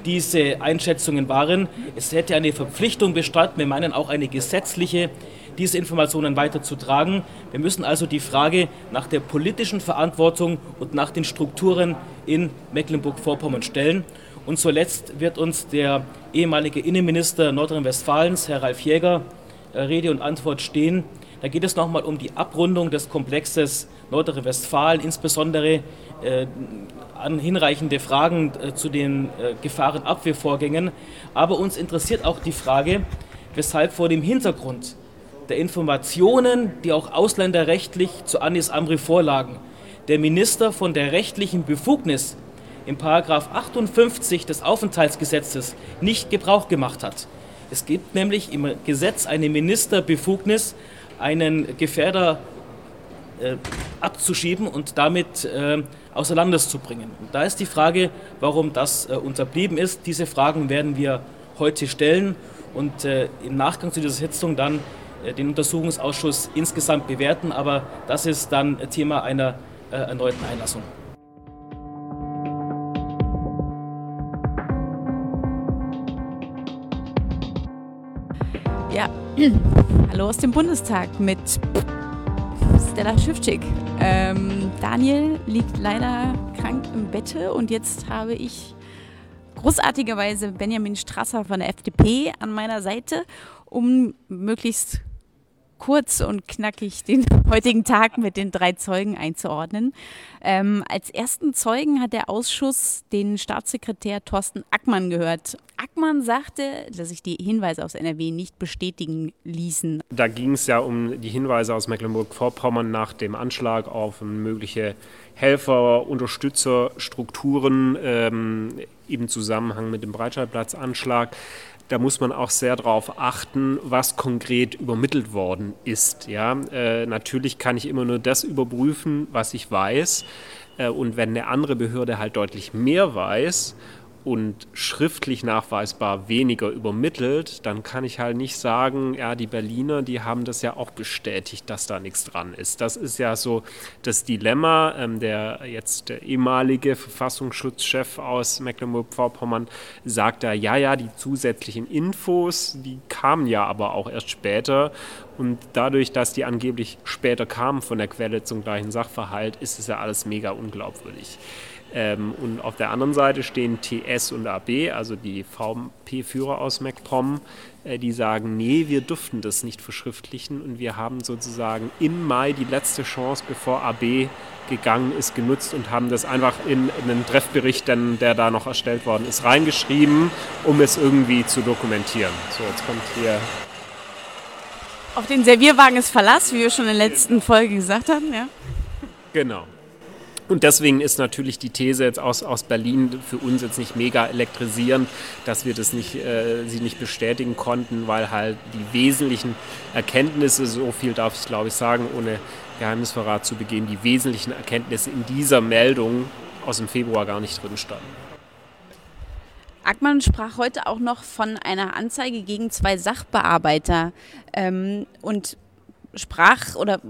diese Einschätzungen waren, es hätte eine Verpflichtung bestanden, wir meinen auch eine gesetzliche diese Informationen weiterzutragen. Wir müssen also die Frage nach der politischen Verantwortung und nach den Strukturen in Mecklenburg-Vorpommern stellen. Und zuletzt wird uns der ehemalige Innenminister Nordrhein-Westfalens, Herr Ralf Jäger, äh, Rede und Antwort stehen. Da geht es nochmal um die Abrundung des Komplexes Nordrhein-Westfalen, insbesondere äh, an hinreichende Fragen äh, zu den äh, Gefahrenabwehrvorgängen. Aber uns interessiert auch die Frage, weshalb vor dem Hintergrund der Informationen, die auch ausländerrechtlich zu Anis Amri vorlagen, der Minister von der rechtlichen Befugnis im Paragraph 58 des Aufenthaltsgesetzes nicht Gebrauch gemacht hat. Es gibt nämlich im Gesetz eine Ministerbefugnis, einen Gefährder äh, abzuschieben und damit äh, außer Landes zu bringen. Und da ist die Frage, warum das äh, unterblieben ist. Diese Fragen werden wir heute stellen und äh, im Nachgang zu dieser Sitzung dann den Untersuchungsausschuss insgesamt bewerten. Aber das ist dann Thema einer äh, erneuten Einlassung. Ja, [clears throat] hallo aus dem Bundestag mit Stella Schiffczyk. Ähm, Daniel liegt leider krank im Bette und jetzt habe ich großartigerweise Benjamin Strasser von der FDP an meiner Seite, um möglichst kurz und knackig den [laughs] heutigen Tag mit den drei Zeugen einzuordnen. Ähm, als ersten Zeugen hat der Ausschuss den Staatssekretär Thorsten Ackmann gehört. Ackmann sagte, dass sich die Hinweise aus NRW nicht bestätigen ließen. Da ging es ja um die Hinweise aus Mecklenburg-Vorpommern nach dem Anschlag auf mögliche Helfer, Unterstützer, Strukturen ähm, im Zusammenhang mit dem Breitscheidplatzanschlag da muss man auch sehr darauf achten, was konkret übermittelt worden ist. Ja? Äh, natürlich kann ich immer nur das überprüfen, was ich weiß. Äh, und wenn eine andere Behörde halt deutlich mehr weiß und schriftlich nachweisbar weniger übermittelt, dann kann ich halt nicht sagen, ja, die Berliner, die haben das ja auch bestätigt, dass da nichts dran ist. Das ist ja so das Dilemma. Ähm, der jetzt der ehemalige Verfassungsschutzchef aus Mecklenburg-Vorpommern sagt da, ja, ja, die zusätzlichen Infos, die kamen ja aber auch erst später. Und dadurch, dass die angeblich später kamen von der Quelle zum gleichen Sachverhalt, ist es ja alles mega unglaubwürdig. Ähm, und auf der anderen Seite stehen TS und AB, also die VP-Führer aus MacPom, äh, die sagen, nee, wir dürften das nicht verschriftlichen und wir haben sozusagen im Mai die letzte Chance, bevor AB gegangen ist, genutzt und haben das einfach in, in einen Treffbericht, denn, der da noch erstellt worden ist, reingeschrieben, um es irgendwie zu dokumentieren. So, jetzt kommt hier auf den Servierwagen ist Verlass, wie wir schon in der letzten Folge gesagt haben, ja. Genau. Und deswegen ist natürlich die These jetzt aus, aus Berlin für uns jetzt nicht mega elektrisierend, dass wir das nicht, äh, sie nicht bestätigen konnten, weil halt die wesentlichen Erkenntnisse, so viel darf ich glaube ich sagen, ohne Geheimnisverrat zu begehen, die wesentlichen Erkenntnisse in dieser Meldung aus dem Februar gar nicht drin standen. Ackmann sprach heute auch noch von einer Anzeige gegen zwei Sachbearbeiter ähm, und sprach oder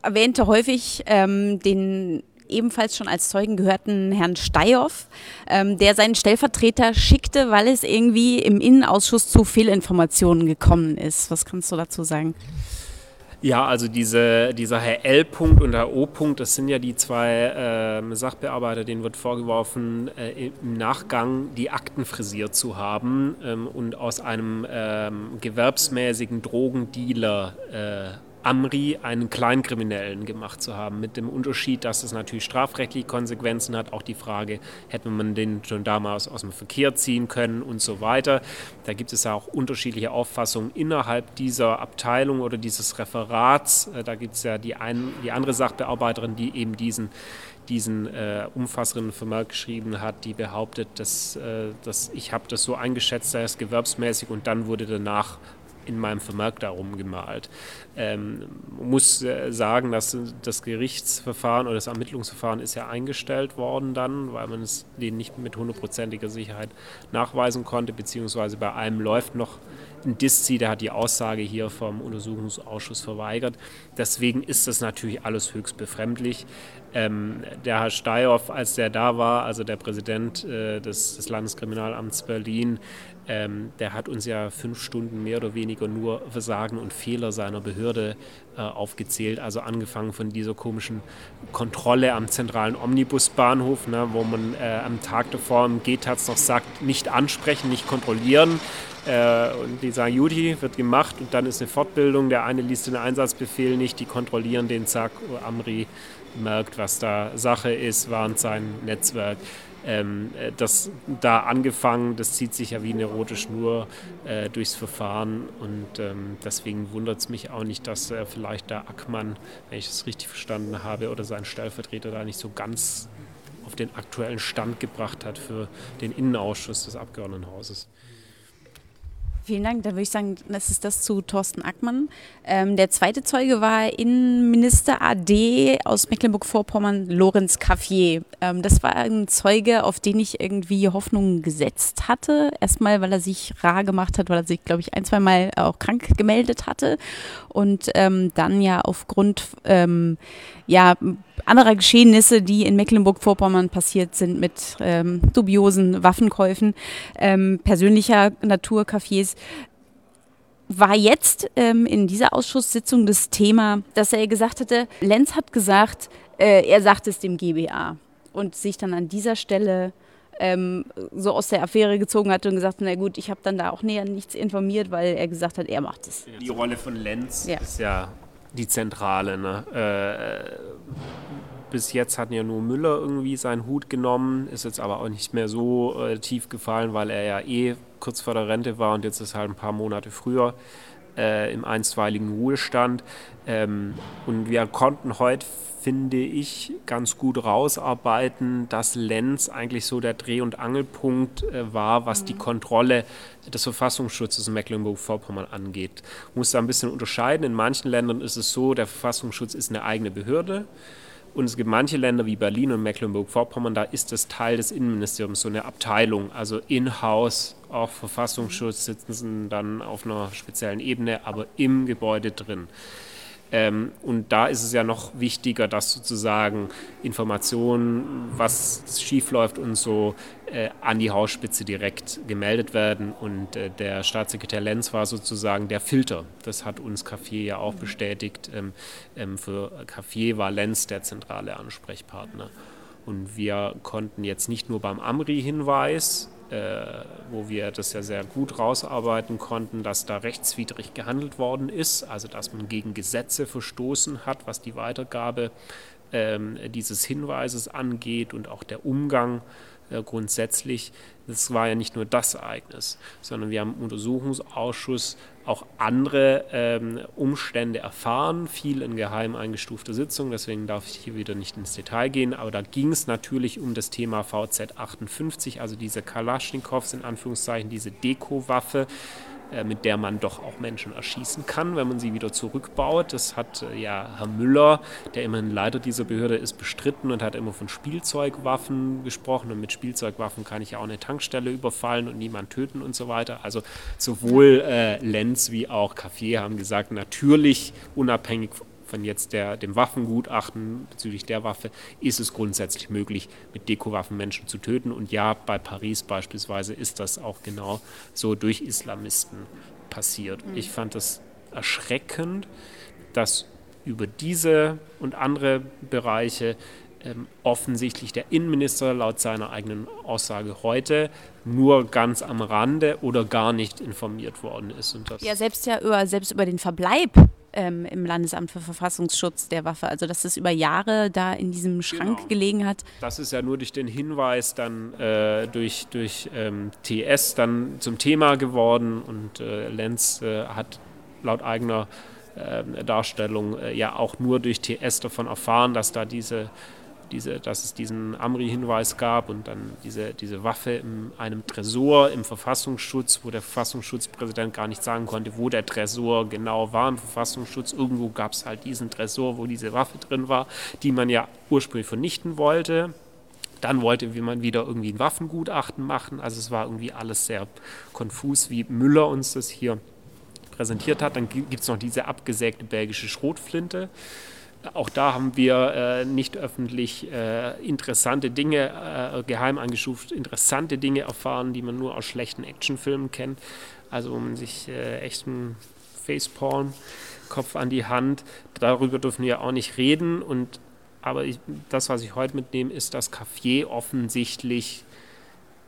erwähnte häufig ähm, den ebenfalls schon als Zeugen gehörten Herrn Steyhoff, ähm, der seinen Stellvertreter schickte, weil es irgendwie im Innenausschuss zu Fehlinformationen gekommen ist. Was kannst du dazu sagen? Ja, also diese, dieser Herr L. -Punkt und Herr O. -Punkt, das sind ja die zwei äh, Sachbearbeiter, denen wird vorgeworfen, äh, im Nachgang die Akten frisiert zu haben ähm, und aus einem ähm, gewerbsmäßigen Drogendealer äh, Amri einen Kleinkriminellen gemacht zu haben, mit dem Unterschied, dass es natürlich strafrechtliche Konsequenzen hat. Auch die Frage, hätte man den schon damals aus dem Verkehr ziehen können und so weiter. Da gibt es ja auch unterschiedliche Auffassungen innerhalb dieser Abteilung oder dieses Referats. Äh, da gibt es ja die, ein, die andere Sachbearbeiterin, die eben diesen diesen äh, umfassenden Vermerk geschrieben hat, die behauptet, dass, äh, dass ich habe das so eingeschätzt, sei es gewerbsmäßig und dann wurde danach in meinem Vermerk darum gemalt. Ähm, muss äh, sagen, dass das Gerichtsverfahren oder das Ermittlungsverfahren ist ja eingestellt worden dann, weil man es denen nicht mit hundertprozentiger Sicherheit nachweisen konnte, beziehungsweise bei einem läuft noch ein Diszi, der hat die Aussage hier vom Untersuchungsausschuss verweigert. Deswegen ist das natürlich alles höchst befremdlich. Ähm, der Herr Steyhoff, als der da war, also der Präsident äh, des, des Landeskriminalamts Berlin, ähm, der hat uns ja fünf Stunden mehr oder weniger nur Versagen und Fehler seiner Behörde äh, aufgezählt. Also angefangen von dieser komischen Kontrolle am zentralen Omnibusbahnhof, ne, wo man äh, am Tag davor im GTAZ noch sagt, nicht ansprechen, nicht kontrollieren. Äh, und die sagen, Judy, wird gemacht und dann ist eine Fortbildung. Der eine liest den Einsatzbefehl nicht, die kontrollieren den, zack, Amri merkt, was da Sache ist, warnt sein Netzwerk ähm, äh, das da angefangen, das zieht sich ja wie eine rote Schnur äh, durchs Verfahren und ähm, deswegen wundert es mich auch nicht, dass äh, vielleicht der Ackmann, wenn ich es richtig verstanden habe, oder sein Stellvertreter da nicht so ganz auf den aktuellen Stand gebracht hat für den Innenausschuss des Abgeordnetenhauses. Vielen Dank. Dann würde ich sagen, das ist das zu Thorsten Ackmann. Ähm, der zweite Zeuge war Innenminister AD aus Mecklenburg-Vorpommern, Lorenz Caffier. Ähm, das war ein Zeuge, auf den ich irgendwie Hoffnungen gesetzt hatte. Erstmal, weil er sich rar gemacht hat, weil er sich, glaube ich, ein, zwei Mal auch krank gemeldet hatte. Und ähm, dann ja aufgrund ähm, ja, anderer Geschehnisse, die in Mecklenburg-Vorpommern passiert sind mit ähm, dubiosen Waffenkäufen ähm, persönlicher Natur, Cafés, war jetzt ähm, in dieser Ausschusssitzung das Thema, dass er gesagt hatte, Lenz hat gesagt, äh, er sagt es dem GBA und sich dann an dieser Stelle ähm, so aus der Affäre gezogen hat und gesagt, na gut, ich habe dann da auch näher nichts informiert, weil er gesagt hat, er macht es. Die Rolle von Lenz ja. ist ja die zentrale. Ne? Äh, bis jetzt hat ja nur Müller irgendwie seinen Hut genommen, ist jetzt aber auch nicht mehr so äh, tief gefallen, weil er ja eh kurz vor der Rente war und jetzt ist halt ein paar Monate früher äh, im einstweiligen Ruhestand. Ähm, und wir konnten heute finde ich, ganz gut rausarbeiten, dass Lenz eigentlich so der Dreh- und Angelpunkt äh, war, was mhm. die Kontrolle des Verfassungsschutzes in Mecklenburg-Vorpommern angeht. Ich muss da ein bisschen unterscheiden. In manchen Ländern ist es so, der Verfassungsschutz ist eine eigene Behörde. Und es gibt manche Länder wie Berlin und Mecklenburg-Vorpommern, da ist das Teil des Innenministeriums, so eine Abteilung, also in-house, auch Verfassungsschutz sitzen dann auf einer speziellen Ebene, aber im Gebäude drin. Ähm, und da ist es ja noch wichtiger, dass sozusagen Informationen, was schiefläuft und so, äh, an die Hausspitze direkt gemeldet werden. Und äh, der Staatssekretär Lenz war sozusagen der Filter. Das hat uns Café ja auch bestätigt. Ähm, ähm, für Café war Lenz der zentrale Ansprechpartner. Und wir konnten jetzt nicht nur beim Amri-Hinweis wo wir das ja sehr gut rausarbeiten konnten, dass da rechtswidrig gehandelt worden ist, also dass man gegen Gesetze verstoßen hat, was die Weitergabe ähm, dieses Hinweises angeht und auch der Umgang äh, grundsätzlich. Das war ja nicht nur das Ereignis, sondern wir haben im Untersuchungsausschuss auch andere ähm, Umstände erfahren, viel in geheim eingestufter Sitzung, deswegen darf ich hier wieder nicht ins Detail gehen, aber da ging es natürlich um das Thema VZ 58, also diese Kalaschnikows in Anführungszeichen, diese Deko-Waffe, äh, mit der man doch auch Menschen erschießen kann, wenn man sie wieder zurückbaut. Das hat äh, ja Herr Müller, der immerhin Leiter dieser Behörde ist, bestritten und hat immer von Spielzeugwaffen gesprochen. Und mit Spielzeugwaffen kann ich ja auch eine Tankstelle überfallen und niemand töten und so weiter. Also sowohl äh, Lenz wie auch Café haben gesagt, natürlich unabhängig von jetzt der, dem Waffengutachten bezüglich der Waffe ist es grundsätzlich möglich, mit Dekowaffen Menschen zu töten. Und ja, bei Paris beispielsweise ist das auch genau so durch Islamisten passiert. Mhm. Ich fand das erschreckend, dass über diese und andere Bereiche ähm, offensichtlich der Innenminister laut seiner eigenen Aussage heute nur ganz am Rande oder gar nicht informiert worden ist. ja, selbst ja über, selbst über den Verbleib ähm, im Landesamt für Verfassungsschutz der Waffe. Also dass es über Jahre da in diesem Schrank genau. gelegen hat. Das ist ja nur durch den Hinweis dann äh, durch, durch ähm, TS dann zum Thema geworden und äh, Lenz äh, hat laut eigener ähm, Darstellung äh, ja auch nur durch TS davon erfahren, dass da diese diese, dass es diesen Amri-Hinweis gab und dann diese, diese Waffe in einem Tresor im Verfassungsschutz, wo der Verfassungsschutzpräsident gar nicht sagen konnte, wo der Tresor genau war im Verfassungsschutz. Irgendwo gab es halt diesen Tresor, wo diese Waffe drin war, die man ja ursprünglich vernichten wollte. Dann wollte man wieder irgendwie ein Waffengutachten machen. Also es war irgendwie alles sehr konfus, wie Müller uns das hier präsentiert hat. Dann gibt es noch diese abgesägte belgische Schrotflinte. Auch da haben wir äh, nicht öffentlich äh, interessante Dinge, äh, geheim angeschuft, interessante Dinge erfahren, die man nur aus schlechten Actionfilmen kennt. Also wo man sich äh, echten Faceporn, Kopf an die Hand, darüber dürfen wir auch nicht reden. Und, aber ich, das, was ich heute mitnehme, ist, dass Café offensichtlich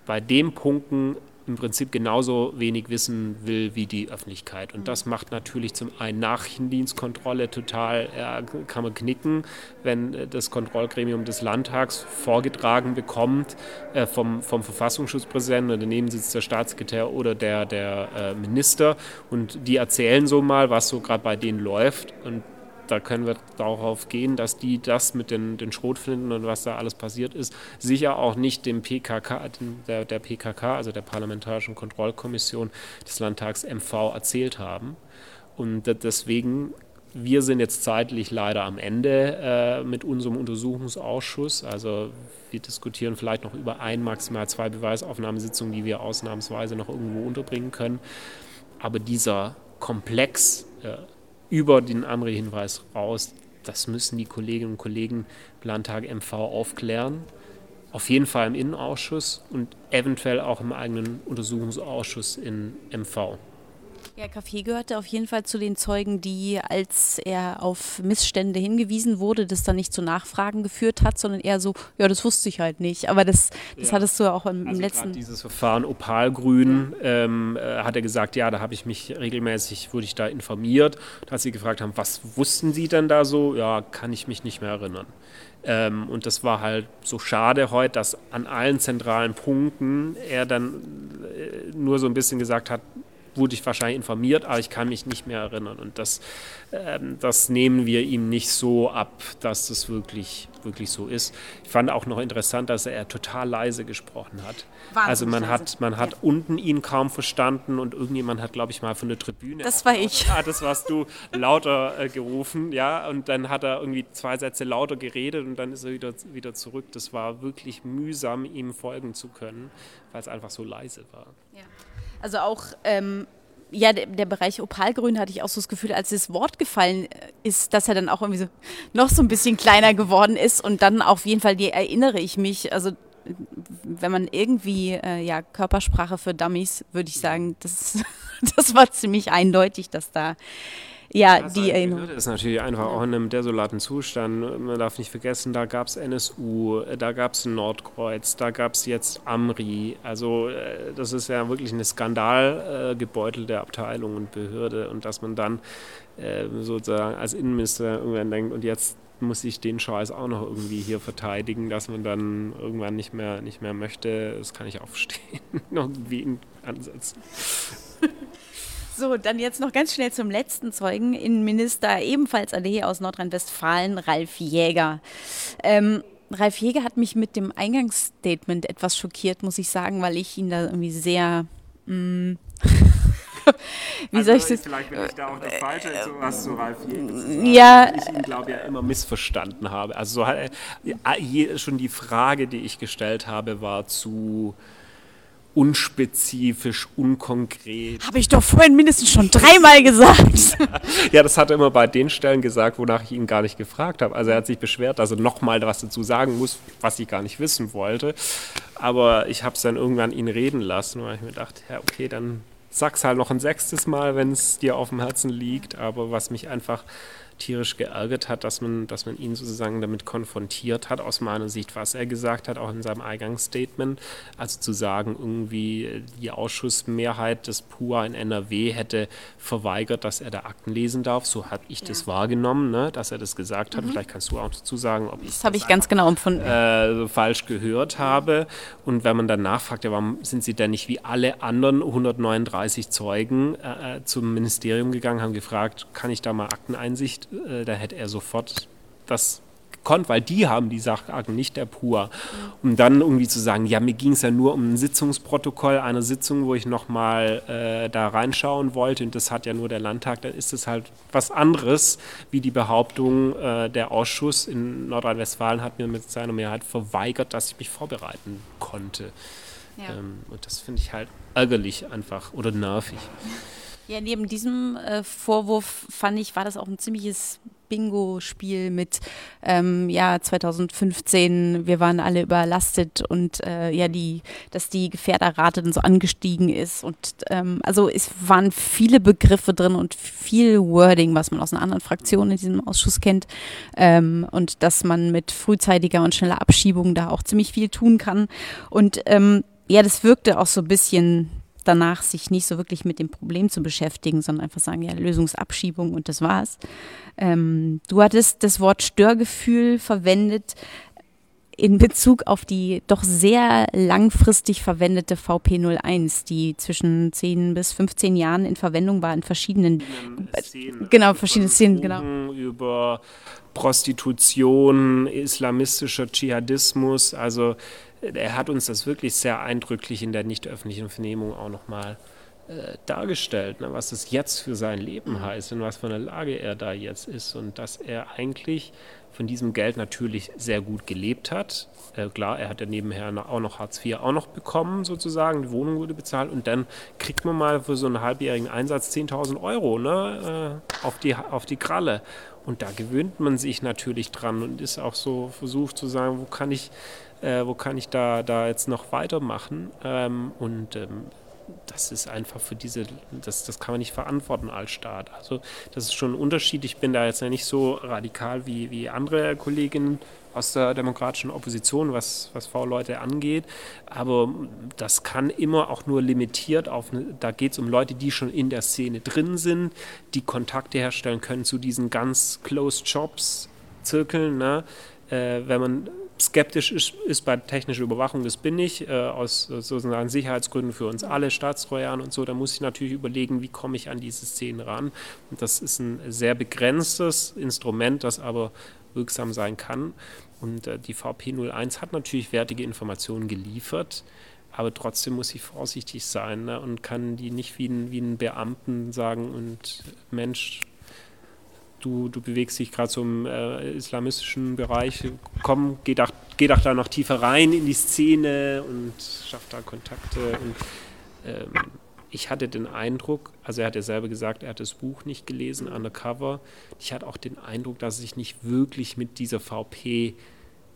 bei den Punkten im Prinzip genauso wenig wissen will wie die Öffentlichkeit. Und das macht natürlich zum einen Nachdienstkontrolle total, ja, kann man knicken, wenn äh, das Kontrollgremium des Landtags vorgetragen bekommt äh, vom, vom Verfassungsschutzpräsidenten daneben sitzt der Staatssekretär oder der, der äh, Minister und die erzählen so mal, was so gerade bei denen läuft. Und da können wir darauf gehen, dass die das mit den, den Schrotflinten und was da alles passiert ist, sicher auch nicht dem PKK, der, der PKK, also der Parlamentarischen Kontrollkommission des Landtags MV erzählt haben. Und deswegen wir sind jetzt zeitlich leider am Ende äh, mit unserem Untersuchungsausschuss. Also wir diskutieren vielleicht noch über ein, maximal zwei Beweisaufnahmesitzungen, die wir ausnahmsweise noch irgendwo unterbringen können. Aber dieser Komplex äh, über den Amri-Hinweis raus, das müssen die Kolleginnen und Kollegen Landtag MV aufklären. Auf jeden Fall im Innenausschuss und eventuell auch im eigenen Untersuchungsausschuss in MV. Ja, Café gehörte auf jeden Fall zu den Zeugen, die, als er auf Missstände hingewiesen wurde, das dann nicht zu Nachfragen geführt hat, sondern eher so, ja, das wusste ich halt nicht. Aber das, das ja. hattest du ja auch im, also letzten. Dieses Verfahren Opalgrün ähm, äh, hat er gesagt, ja, da habe ich mich regelmäßig, wurde ich da informiert. Und als sie gefragt haben, was wussten Sie denn da so? Ja, kann ich mich nicht mehr erinnern. Ähm, und das war halt so schade heute, dass an allen zentralen Punkten er dann äh, nur so ein bisschen gesagt hat, wurde ich wahrscheinlich informiert, aber ich kann mich nicht mehr erinnern. Und das, ähm, das nehmen wir ihm nicht so ab, dass das wirklich, wirklich so ist. Ich fand auch noch interessant, dass er total leise gesprochen hat. Wahnsinn, also man hat, man hat ja. unten ihn kaum verstanden und irgendjemand hat, glaube ich, mal von der Tribüne. Das war ich. Ah, das warst du lauter äh, gerufen, ja. Und dann hat er irgendwie zwei Sätze lauter geredet und dann ist er wieder, wieder zurück. Das war wirklich mühsam, ihm folgen zu können, weil es einfach so leise war. Ja. Also auch, ähm, ja, der, der, Bereich Opalgrün hatte ich auch so das Gefühl, als das Wort gefallen ist, dass er dann auch irgendwie so noch so ein bisschen kleiner geworden ist. Und dann auf jeden Fall, die erinnere ich mich, also wenn man irgendwie, äh, ja, Körpersprache für Dummies, würde ich sagen, das, [laughs] das war ziemlich eindeutig, dass da ja, ja die Erinnerung. Das ist natürlich einfach auch in einem desolaten Zustand. Man darf nicht vergessen, da gab es NSU, da gab es Nordkreuz, da gab es jetzt Amri. Also äh, das ist ja wirklich eine skandalgebeutelte Abteilung und Behörde. Und dass man dann äh, sozusagen als Innenminister irgendwann denkt, und jetzt muss ich den Scheiß auch noch irgendwie hier verteidigen, dass man dann irgendwann nicht mehr, nicht mehr möchte, das kann ich auch verstehen. [laughs] irgendwie ansetzen. So, dann jetzt noch ganz schnell zum letzten Zeugen, Innenminister ebenfalls AD aus Nordrhein-Westfalen, Ralf Jäger. Ähm, Ralf Jäger hat mich mit dem Eingangsstatement etwas schockiert, muss ich sagen, weil ich ihn da irgendwie sehr. Mm, [laughs] wie also soll ich das? Vielleicht bin ich da auch der Falsche, sowas zu Ralf Jäger. Ja. Ich ihn, glaube ich, ja immer missverstanden habe. Also so, äh, schon die Frage, die ich gestellt habe, war zu unspezifisch, unkonkret. Habe ich doch vorhin mindestens schon dreimal gesagt. [laughs] ja, das hat er immer bei den Stellen gesagt, wonach ich ihn gar nicht gefragt habe. Also er hat sich beschwert, dass er nochmal was dazu sagen muss, was ich gar nicht wissen wollte. Aber ich habe es dann irgendwann ihn reden lassen, weil ich mir dachte, ja, okay, dann sag's halt noch ein sechstes Mal, wenn es dir auf dem Herzen liegt. Aber was mich einfach tierisch geärgert hat, dass man, dass man ihn sozusagen damit konfrontiert hat, aus meiner Sicht, was er gesagt hat, auch in seinem Eingangsstatement. Also zu sagen, irgendwie die Ausschussmehrheit des PUA in NRW hätte verweigert, dass er da Akten lesen darf. So habe ich ja. das wahrgenommen, ne, dass er das gesagt hat. Mhm. Vielleicht kannst du auch dazu sagen, ob ich das, habe ich ganz genau empfunden. Äh, falsch gehört habe. Und wenn man dann nachfragt, ja, warum sind Sie denn nicht wie alle anderen 139 Zeugen äh, äh, zum Ministerium gegangen, haben gefragt, kann ich da mal Akteneinsicht äh, da hätte er sofort das gekonnt, weil die haben die Sachakten, nicht der PUA. Um dann irgendwie zu sagen, ja, mir ging es ja nur um ein Sitzungsprotokoll einer Sitzung, wo ich nochmal äh, da reinschauen wollte und das hat ja nur der Landtag, dann ist es halt was anderes, wie die Behauptung, äh, der Ausschuss in Nordrhein-Westfalen hat mir mit seiner Mehrheit verweigert, dass ich mich vorbereiten konnte. Ja. Ähm, und das finde ich halt ärgerlich einfach oder nervig. [laughs] Ja, neben diesem äh, Vorwurf fand ich, war das auch ein ziemliches Bingo-Spiel mit ähm, ja 2015, wir waren alle überlastet und äh, ja die, dass die Gefährderrate dann so angestiegen ist und ähm, also es waren viele Begriffe drin und viel Wording, was man aus einer anderen Fraktion in diesem Ausschuss kennt ähm, und dass man mit frühzeitiger und schneller Abschiebung da auch ziemlich viel tun kann. Und ähm, ja, das wirkte auch so ein bisschen danach, sich nicht so wirklich mit dem Problem zu beschäftigen, sondern einfach sagen, ja, Lösungsabschiebung und das war's. Ähm, du hattest das Wort Störgefühl verwendet. in Bezug auf die doch sehr langfristig verwendete VP01, die zwischen 10 bis 15 Jahren in Verwendung war in verschiedenen Szenen. Genau, verschiedene Szenen, genau. Über Prostitution, islamistischer Dschihadismus, also er hat uns das wirklich sehr eindrücklich in der nicht öffentlichen Vernehmung auch nochmal äh, dargestellt, ne, was es jetzt für sein Leben heißt und was für eine Lage er da jetzt ist und dass er eigentlich von diesem Geld natürlich sehr gut gelebt hat. Äh, klar, er hat ja nebenher auch noch Hartz IV auch noch bekommen, sozusagen. Die Wohnung wurde bezahlt und dann kriegt man mal für so einen halbjährigen Einsatz 10.000 Euro ne, äh, auf, die, auf die Kralle. Und da gewöhnt man sich natürlich dran und ist auch so versucht zu sagen, wo kann ich, äh, wo kann ich da, da jetzt noch weitermachen? Ähm, und ähm, das ist einfach für diese, das, das kann man nicht verantworten als Staat. Also das ist schon ein Unterschied. Ich bin da jetzt ja nicht so radikal wie, wie andere Kolleginnen aus der demokratischen Opposition, was, was V-Leute angeht. Aber das kann immer auch nur limitiert auf, da geht es um Leute, die schon in der Szene drin sind, die Kontakte herstellen können zu diesen ganz closed Jobs, Zirkeln. Ne? Äh, wenn man skeptisch ist, ist bei technischer Überwachung, das bin ich, äh, aus sozusagen Sicherheitsgründen für uns alle, Staatstreuern und so, da muss ich natürlich überlegen, wie komme ich an diese Szenen ran. Und das ist ein sehr begrenztes Instrument, das aber wirksam sein kann. Und äh, die VP01 hat natürlich wertige Informationen geliefert, aber trotzdem muss ich vorsichtig sein ne, und kann die nicht wie ein, wie ein Beamten sagen und Mensch, du, du bewegst dich gerade so im äh, islamistischen Bereich, komm, geh doch, geh doch da noch tiefer rein in die Szene und schaff da Kontakte. Und ähm, ich hatte den Eindruck, also er hat ja selber gesagt, er hat das Buch nicht gelesen, Undercover. Ich hatte auch den Eindruck, dass er sich nicht wirklich mit dieser VP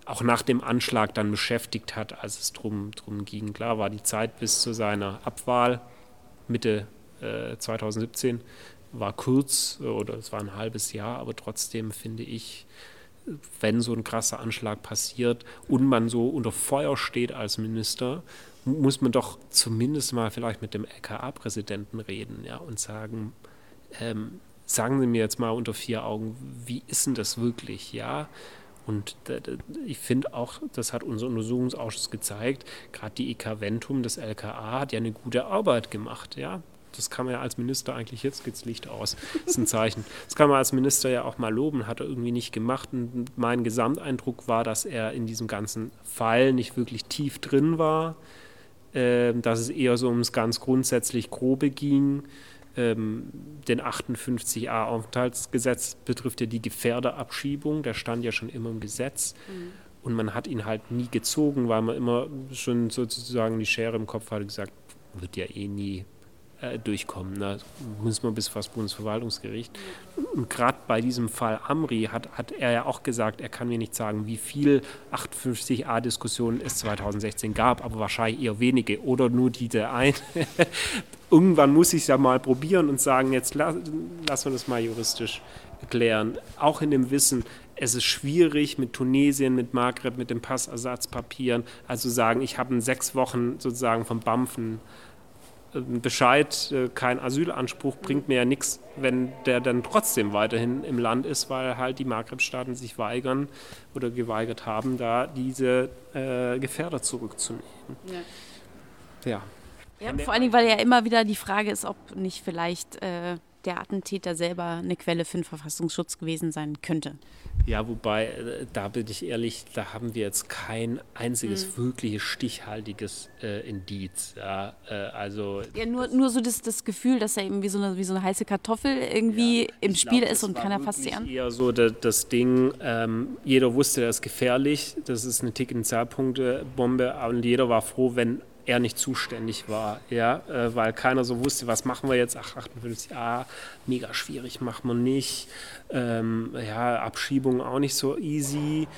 auch nach dem Anschlag dann beschäftigt hat, als es drum, drum ging. Klar war die Zeit bis zu seiner Abwahl Mitte äh, 2017 war kurz oder es war ein halbes Jahr, aber trotzdem finde ich, wenn so ein krasser Anschlag passiert und man so unter Feuer steht als Minister, muss man doch zumindest mal vielleicht mit dem LKA-Präsidenten reden ja, und sagen, ähm, sagen Sie mir jetzt mal unter vier Augen, wie ist denn das wirklich, ja? Und ich finde auch, das hat unser Untersuchungsausschuss gezeigt, gerade die EK Ventum, das LKA, hat ja eine gute Arbeit gemacht, ja das kann man ja als Minister eigentlich, jetzt geht's Licht aus, das ist ein Zeichen. Das kann man als Minister ja auch mal loben, hat er irgendwie nicht gemacht. Und mein Gesamteindruck war, dass er in diesem ganzen Fall nicht wirklich tief drin war, äh, dass es eher so ums ganz grundsätzlich Grobe ging. Ähm, den 58a Aufenthaltsgesetz betrifft ja die Gefährderabschiebung, der stand ja schon immer im Gesetz. Mhm. Und man hat ihn halt nie gezogen, weil man immer schon sozusagen die Schere im Kopf hatte gesagt, wird ja eh nie äh, durchkommen. Da muss man bis fast Bundesverwaltungsgericht. Und gerade bei diesem Fall Amri hat, hat er ja auch gesagt, er kann mir nicht sagen, wie viel 58a-Diskussionen es 2016 gab, aber wahrscheinlich eher wenige oder nur diese eine. [laughs] Irgendwann muss ich es ja mal probieren und sagen, jetzt lassen wir das mal juristisch klären. Auch in dem Wissen, es ist schwierig mit Tunesien, mit Maghreb, mit den Passersatzpapieren. Also sagen, ich habe in sechs Wochen sozusagen vom Bampfen Bescheid, äh, kein Asylanspruch bringt mir ja nichts, wenn der dann trotzdem weiterhin im Land ist, weil halt die Maghreb-Staaten sich weigern oder geweigert haben, da diese äh, Gefährder zurückzunehmen. Ja. ja. ja vor allen Dingen, weil ja immer wieder die Frage ist, ob nicht vielleicht äh, der Attentäter selber eine Quelle für den Verfassungsschutz gewesen sein könnte. Ja, wobei, äh, da bin ich ehrlich, da haben wir jetzt kein einziges mhm. wirkliches stichhaltiges äh, Indiz. Ja, äh, also ja, nur, nur so das, das Gefühl, dass er eben wie so eine, wie so eine heiße Kartoffel irgendwie ja, im Spiel glaub, ist und keiner fasst sie an. eher so das, das Ding, ähm, jeder wusste, das ist gefährlich, das ist eine tickende Zahlpunkte-Bombe und jeder war froh, wenn er nicht zuständig war, ja, äh, weil keiner so wusste, was machen wir jetzt, ach, 58a, mega schwierig, machen wir nicht, ähm, ja, Abschiebung auch nicht so easy,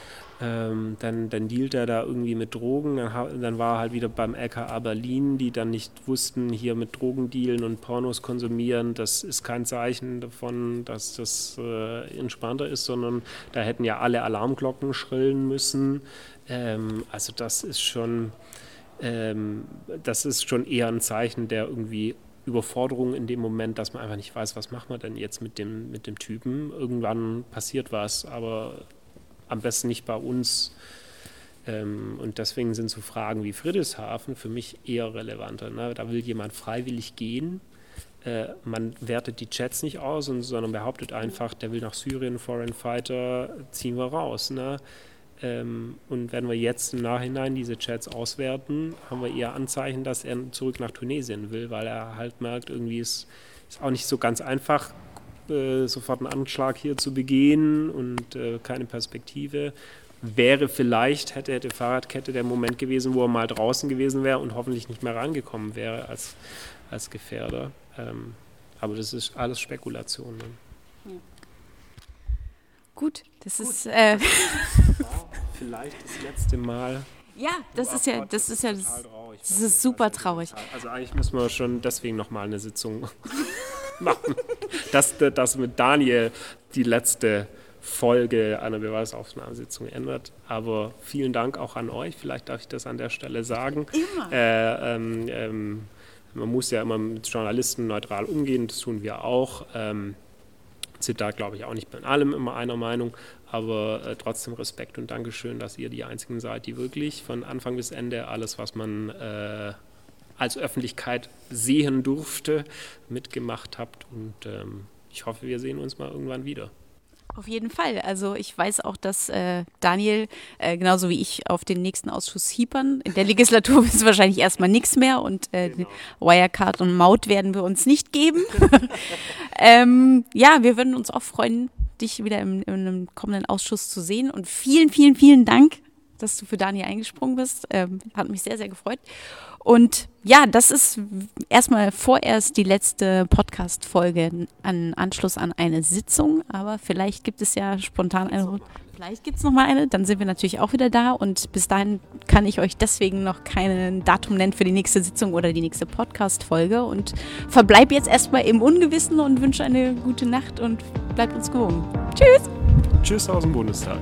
ähm, dann, dann dealt er da irgendwie mit Drogen, dann, dann war er halt wieder beim LKA Berlin, die dann nicht wussten, hier mit Drogen dealen und Pornos konsumieren, das ist kein Zeichen davon, dass das äh, entspannter ist, sondern da hätten ja alle Alarmglocken schrillen müssen, ähm, also das ist schon ähm, das ist schon eher ein Zeichen der irgendwie Überforderung in dem Moment, dass man einfach nicht weiß, was machen wir denn jetzt mit dem, mit dem Typen. Irgendwann passiert was, aber am besten nicht bei uns. Ähm, und deswegen sind so Fragen wie Friedrichshafen für mich eher relevanter. Ne? Da will jemand freiwillig gehen. Äh, man wertet die Chats nicht aus, sondern behauptet einfach, der will nach Syrien, Foreign Fighter, ziehen wir raus. Ne? Ähm, und wenn wir jetzt im Nachhinein diese Chats auswerten, haben wir eher Anzeichen, dass er zurück nach Tunesien will, weil er halt merkt, irgendwie ist es auch nicht so ganz einfach, äh, sofort einen Anschlag hier zu begehen und äh, keine Perspektive. Wäre vielleicht, hätte, hätte Fahrradkette der Moment gewesen, wo er mal draußen gewesen wäre und hoffentlich nicht mehr rangekommen wäre als, als Gefährder. Ähm, aber das ist alles Spekulation. Ne? Gut, das Gut. ist. Äh [laughs] vielleicht das letzte Mal. Ja, das ist ja, das ist ja, das, das ist super traurig. Also eigentlich müssen wir schon deswegen nochmal eine Sitzung [laughs] machen, dass das mit Daniel die letzte Folge einer Beweisaufnahmesitzung ändert. Aber vielen Dank auch an euch. Vielleicht darf ich das an der Stelle sagen. Immer. Äh, ähm, ähm, man muss ja immer mit Journalisten neutral umgehen, das tun wir auch. Ähm, sind da, glaube ich, auch nicht bei allem immer einer Meinung, aber äh, trotzdem Respekt und Dankeschön, dass ihr die Einzigen seid, die wirklich von Anfang bis Ende alles, was man äh, als Öffentlichkeit sehen durfte, mitgemacht habt. Und ähm, ich hoffe, wir sehen uns mal irgendwann wieder. Auf jeden Fall. Also ich weiß auch, dass äh, Daniel, äh, genauso wie ich, auf den nächsten Ausschuss hiepern. In der Legislatur [laughs] ist wahrscheinlich erstmal nichts mehr und äh, genau. Wirecard und Maut werden wir uns nicht geben. [laughs] ähm, ja, wir würden uns auch freuen, dich wieder im, einem kommenden Ausschuss zu sehen. Und vielen, vielen, vielen Dank, dass du für Daniel eingesprungen bist. Ähm, hat mich sehr, sehr gefreut. Und ja, das ist erstmal vorerst die letzte Podcast-Folge an Anschluss an eine Sitzung. Aber vielleicht gibt es ja spontan eine. Vielleicht gibt es noch mal eine, dann sind wir natürlich auch wieder da und bis dahin kann ich euch deswegen noch kein Datum nennen für die nächste Sitzung oder die nächste Podcast-Folge und verbleibe jetzt erstmal im Ungewissen und wünsche eine gute Nacht und bleibt uns gewogen. Tschüss! Tschüss aus dem Bundestag.